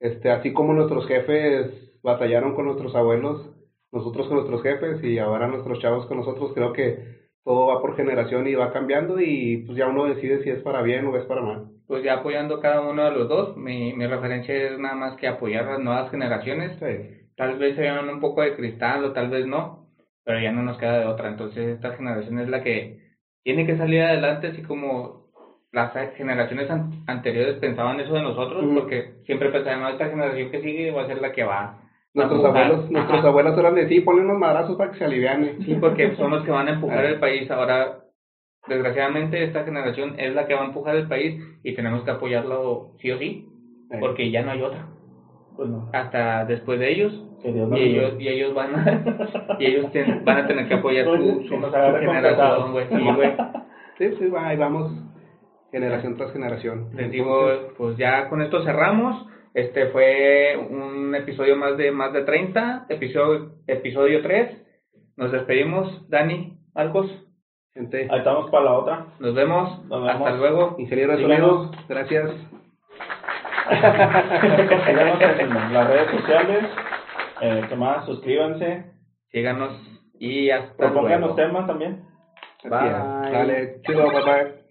este, así como nuestros jefes batallaron con nuestros abuelos, nosotros con nuestros jefes y ahora nuestros chavos con nosotros, creo que todo va por generación y va cambiando y pues ya uno decide si es para bien o es para mal. Pues ya apoyando cada uno de los dos, mi, mi referencia es nada más que apoyar a las nuevas generaciones. Sí. Tal vez se vean un poco de cristal o tal vez no, pero ya no nos queda de otra. Entonces esta generación es la que tiene que salir adelante, así como las generaciones an- anteriores pensaban eso de nosotros, porque siempre pensaban, no, esta generación que sigue va a ser la que va. Nuestros a empujar". abuelos, nuestros Ajá. abuelos eran de sí, ponle unos madrazos para que se aliviane. Sí, porque son los que van a empujar el país. Ahora, desgraciadamente, esta generación es la que va a empujar el país y tenemos que apoyarlo sí o sí, porque ya no hay otra. Pues no. Hasta después de ellos, Que Dios nos y ellos, y ellos van a, y ellos ten- van a tener que apoyar su, su, generación, güey. Sí, güey. Sí, sí, ahí vamos, generación tras generación. Les digo, pues ya con esto cerramos. Este fue un episodio más de más de 30, episodio episodio 3. Nos despedimos, Dani, Marcos. Gente, Ahí estamos para la otra. Nos vemos. Nos vemos. Hasta luego. ingeniero de Síganos. sonido, gracias. Síganos en las redes sociales. Eh, ¿Qué más? Suscríbanse. Síganos y hasta Propongan luego. los temas también. Bye. Dale, chido, bye bye.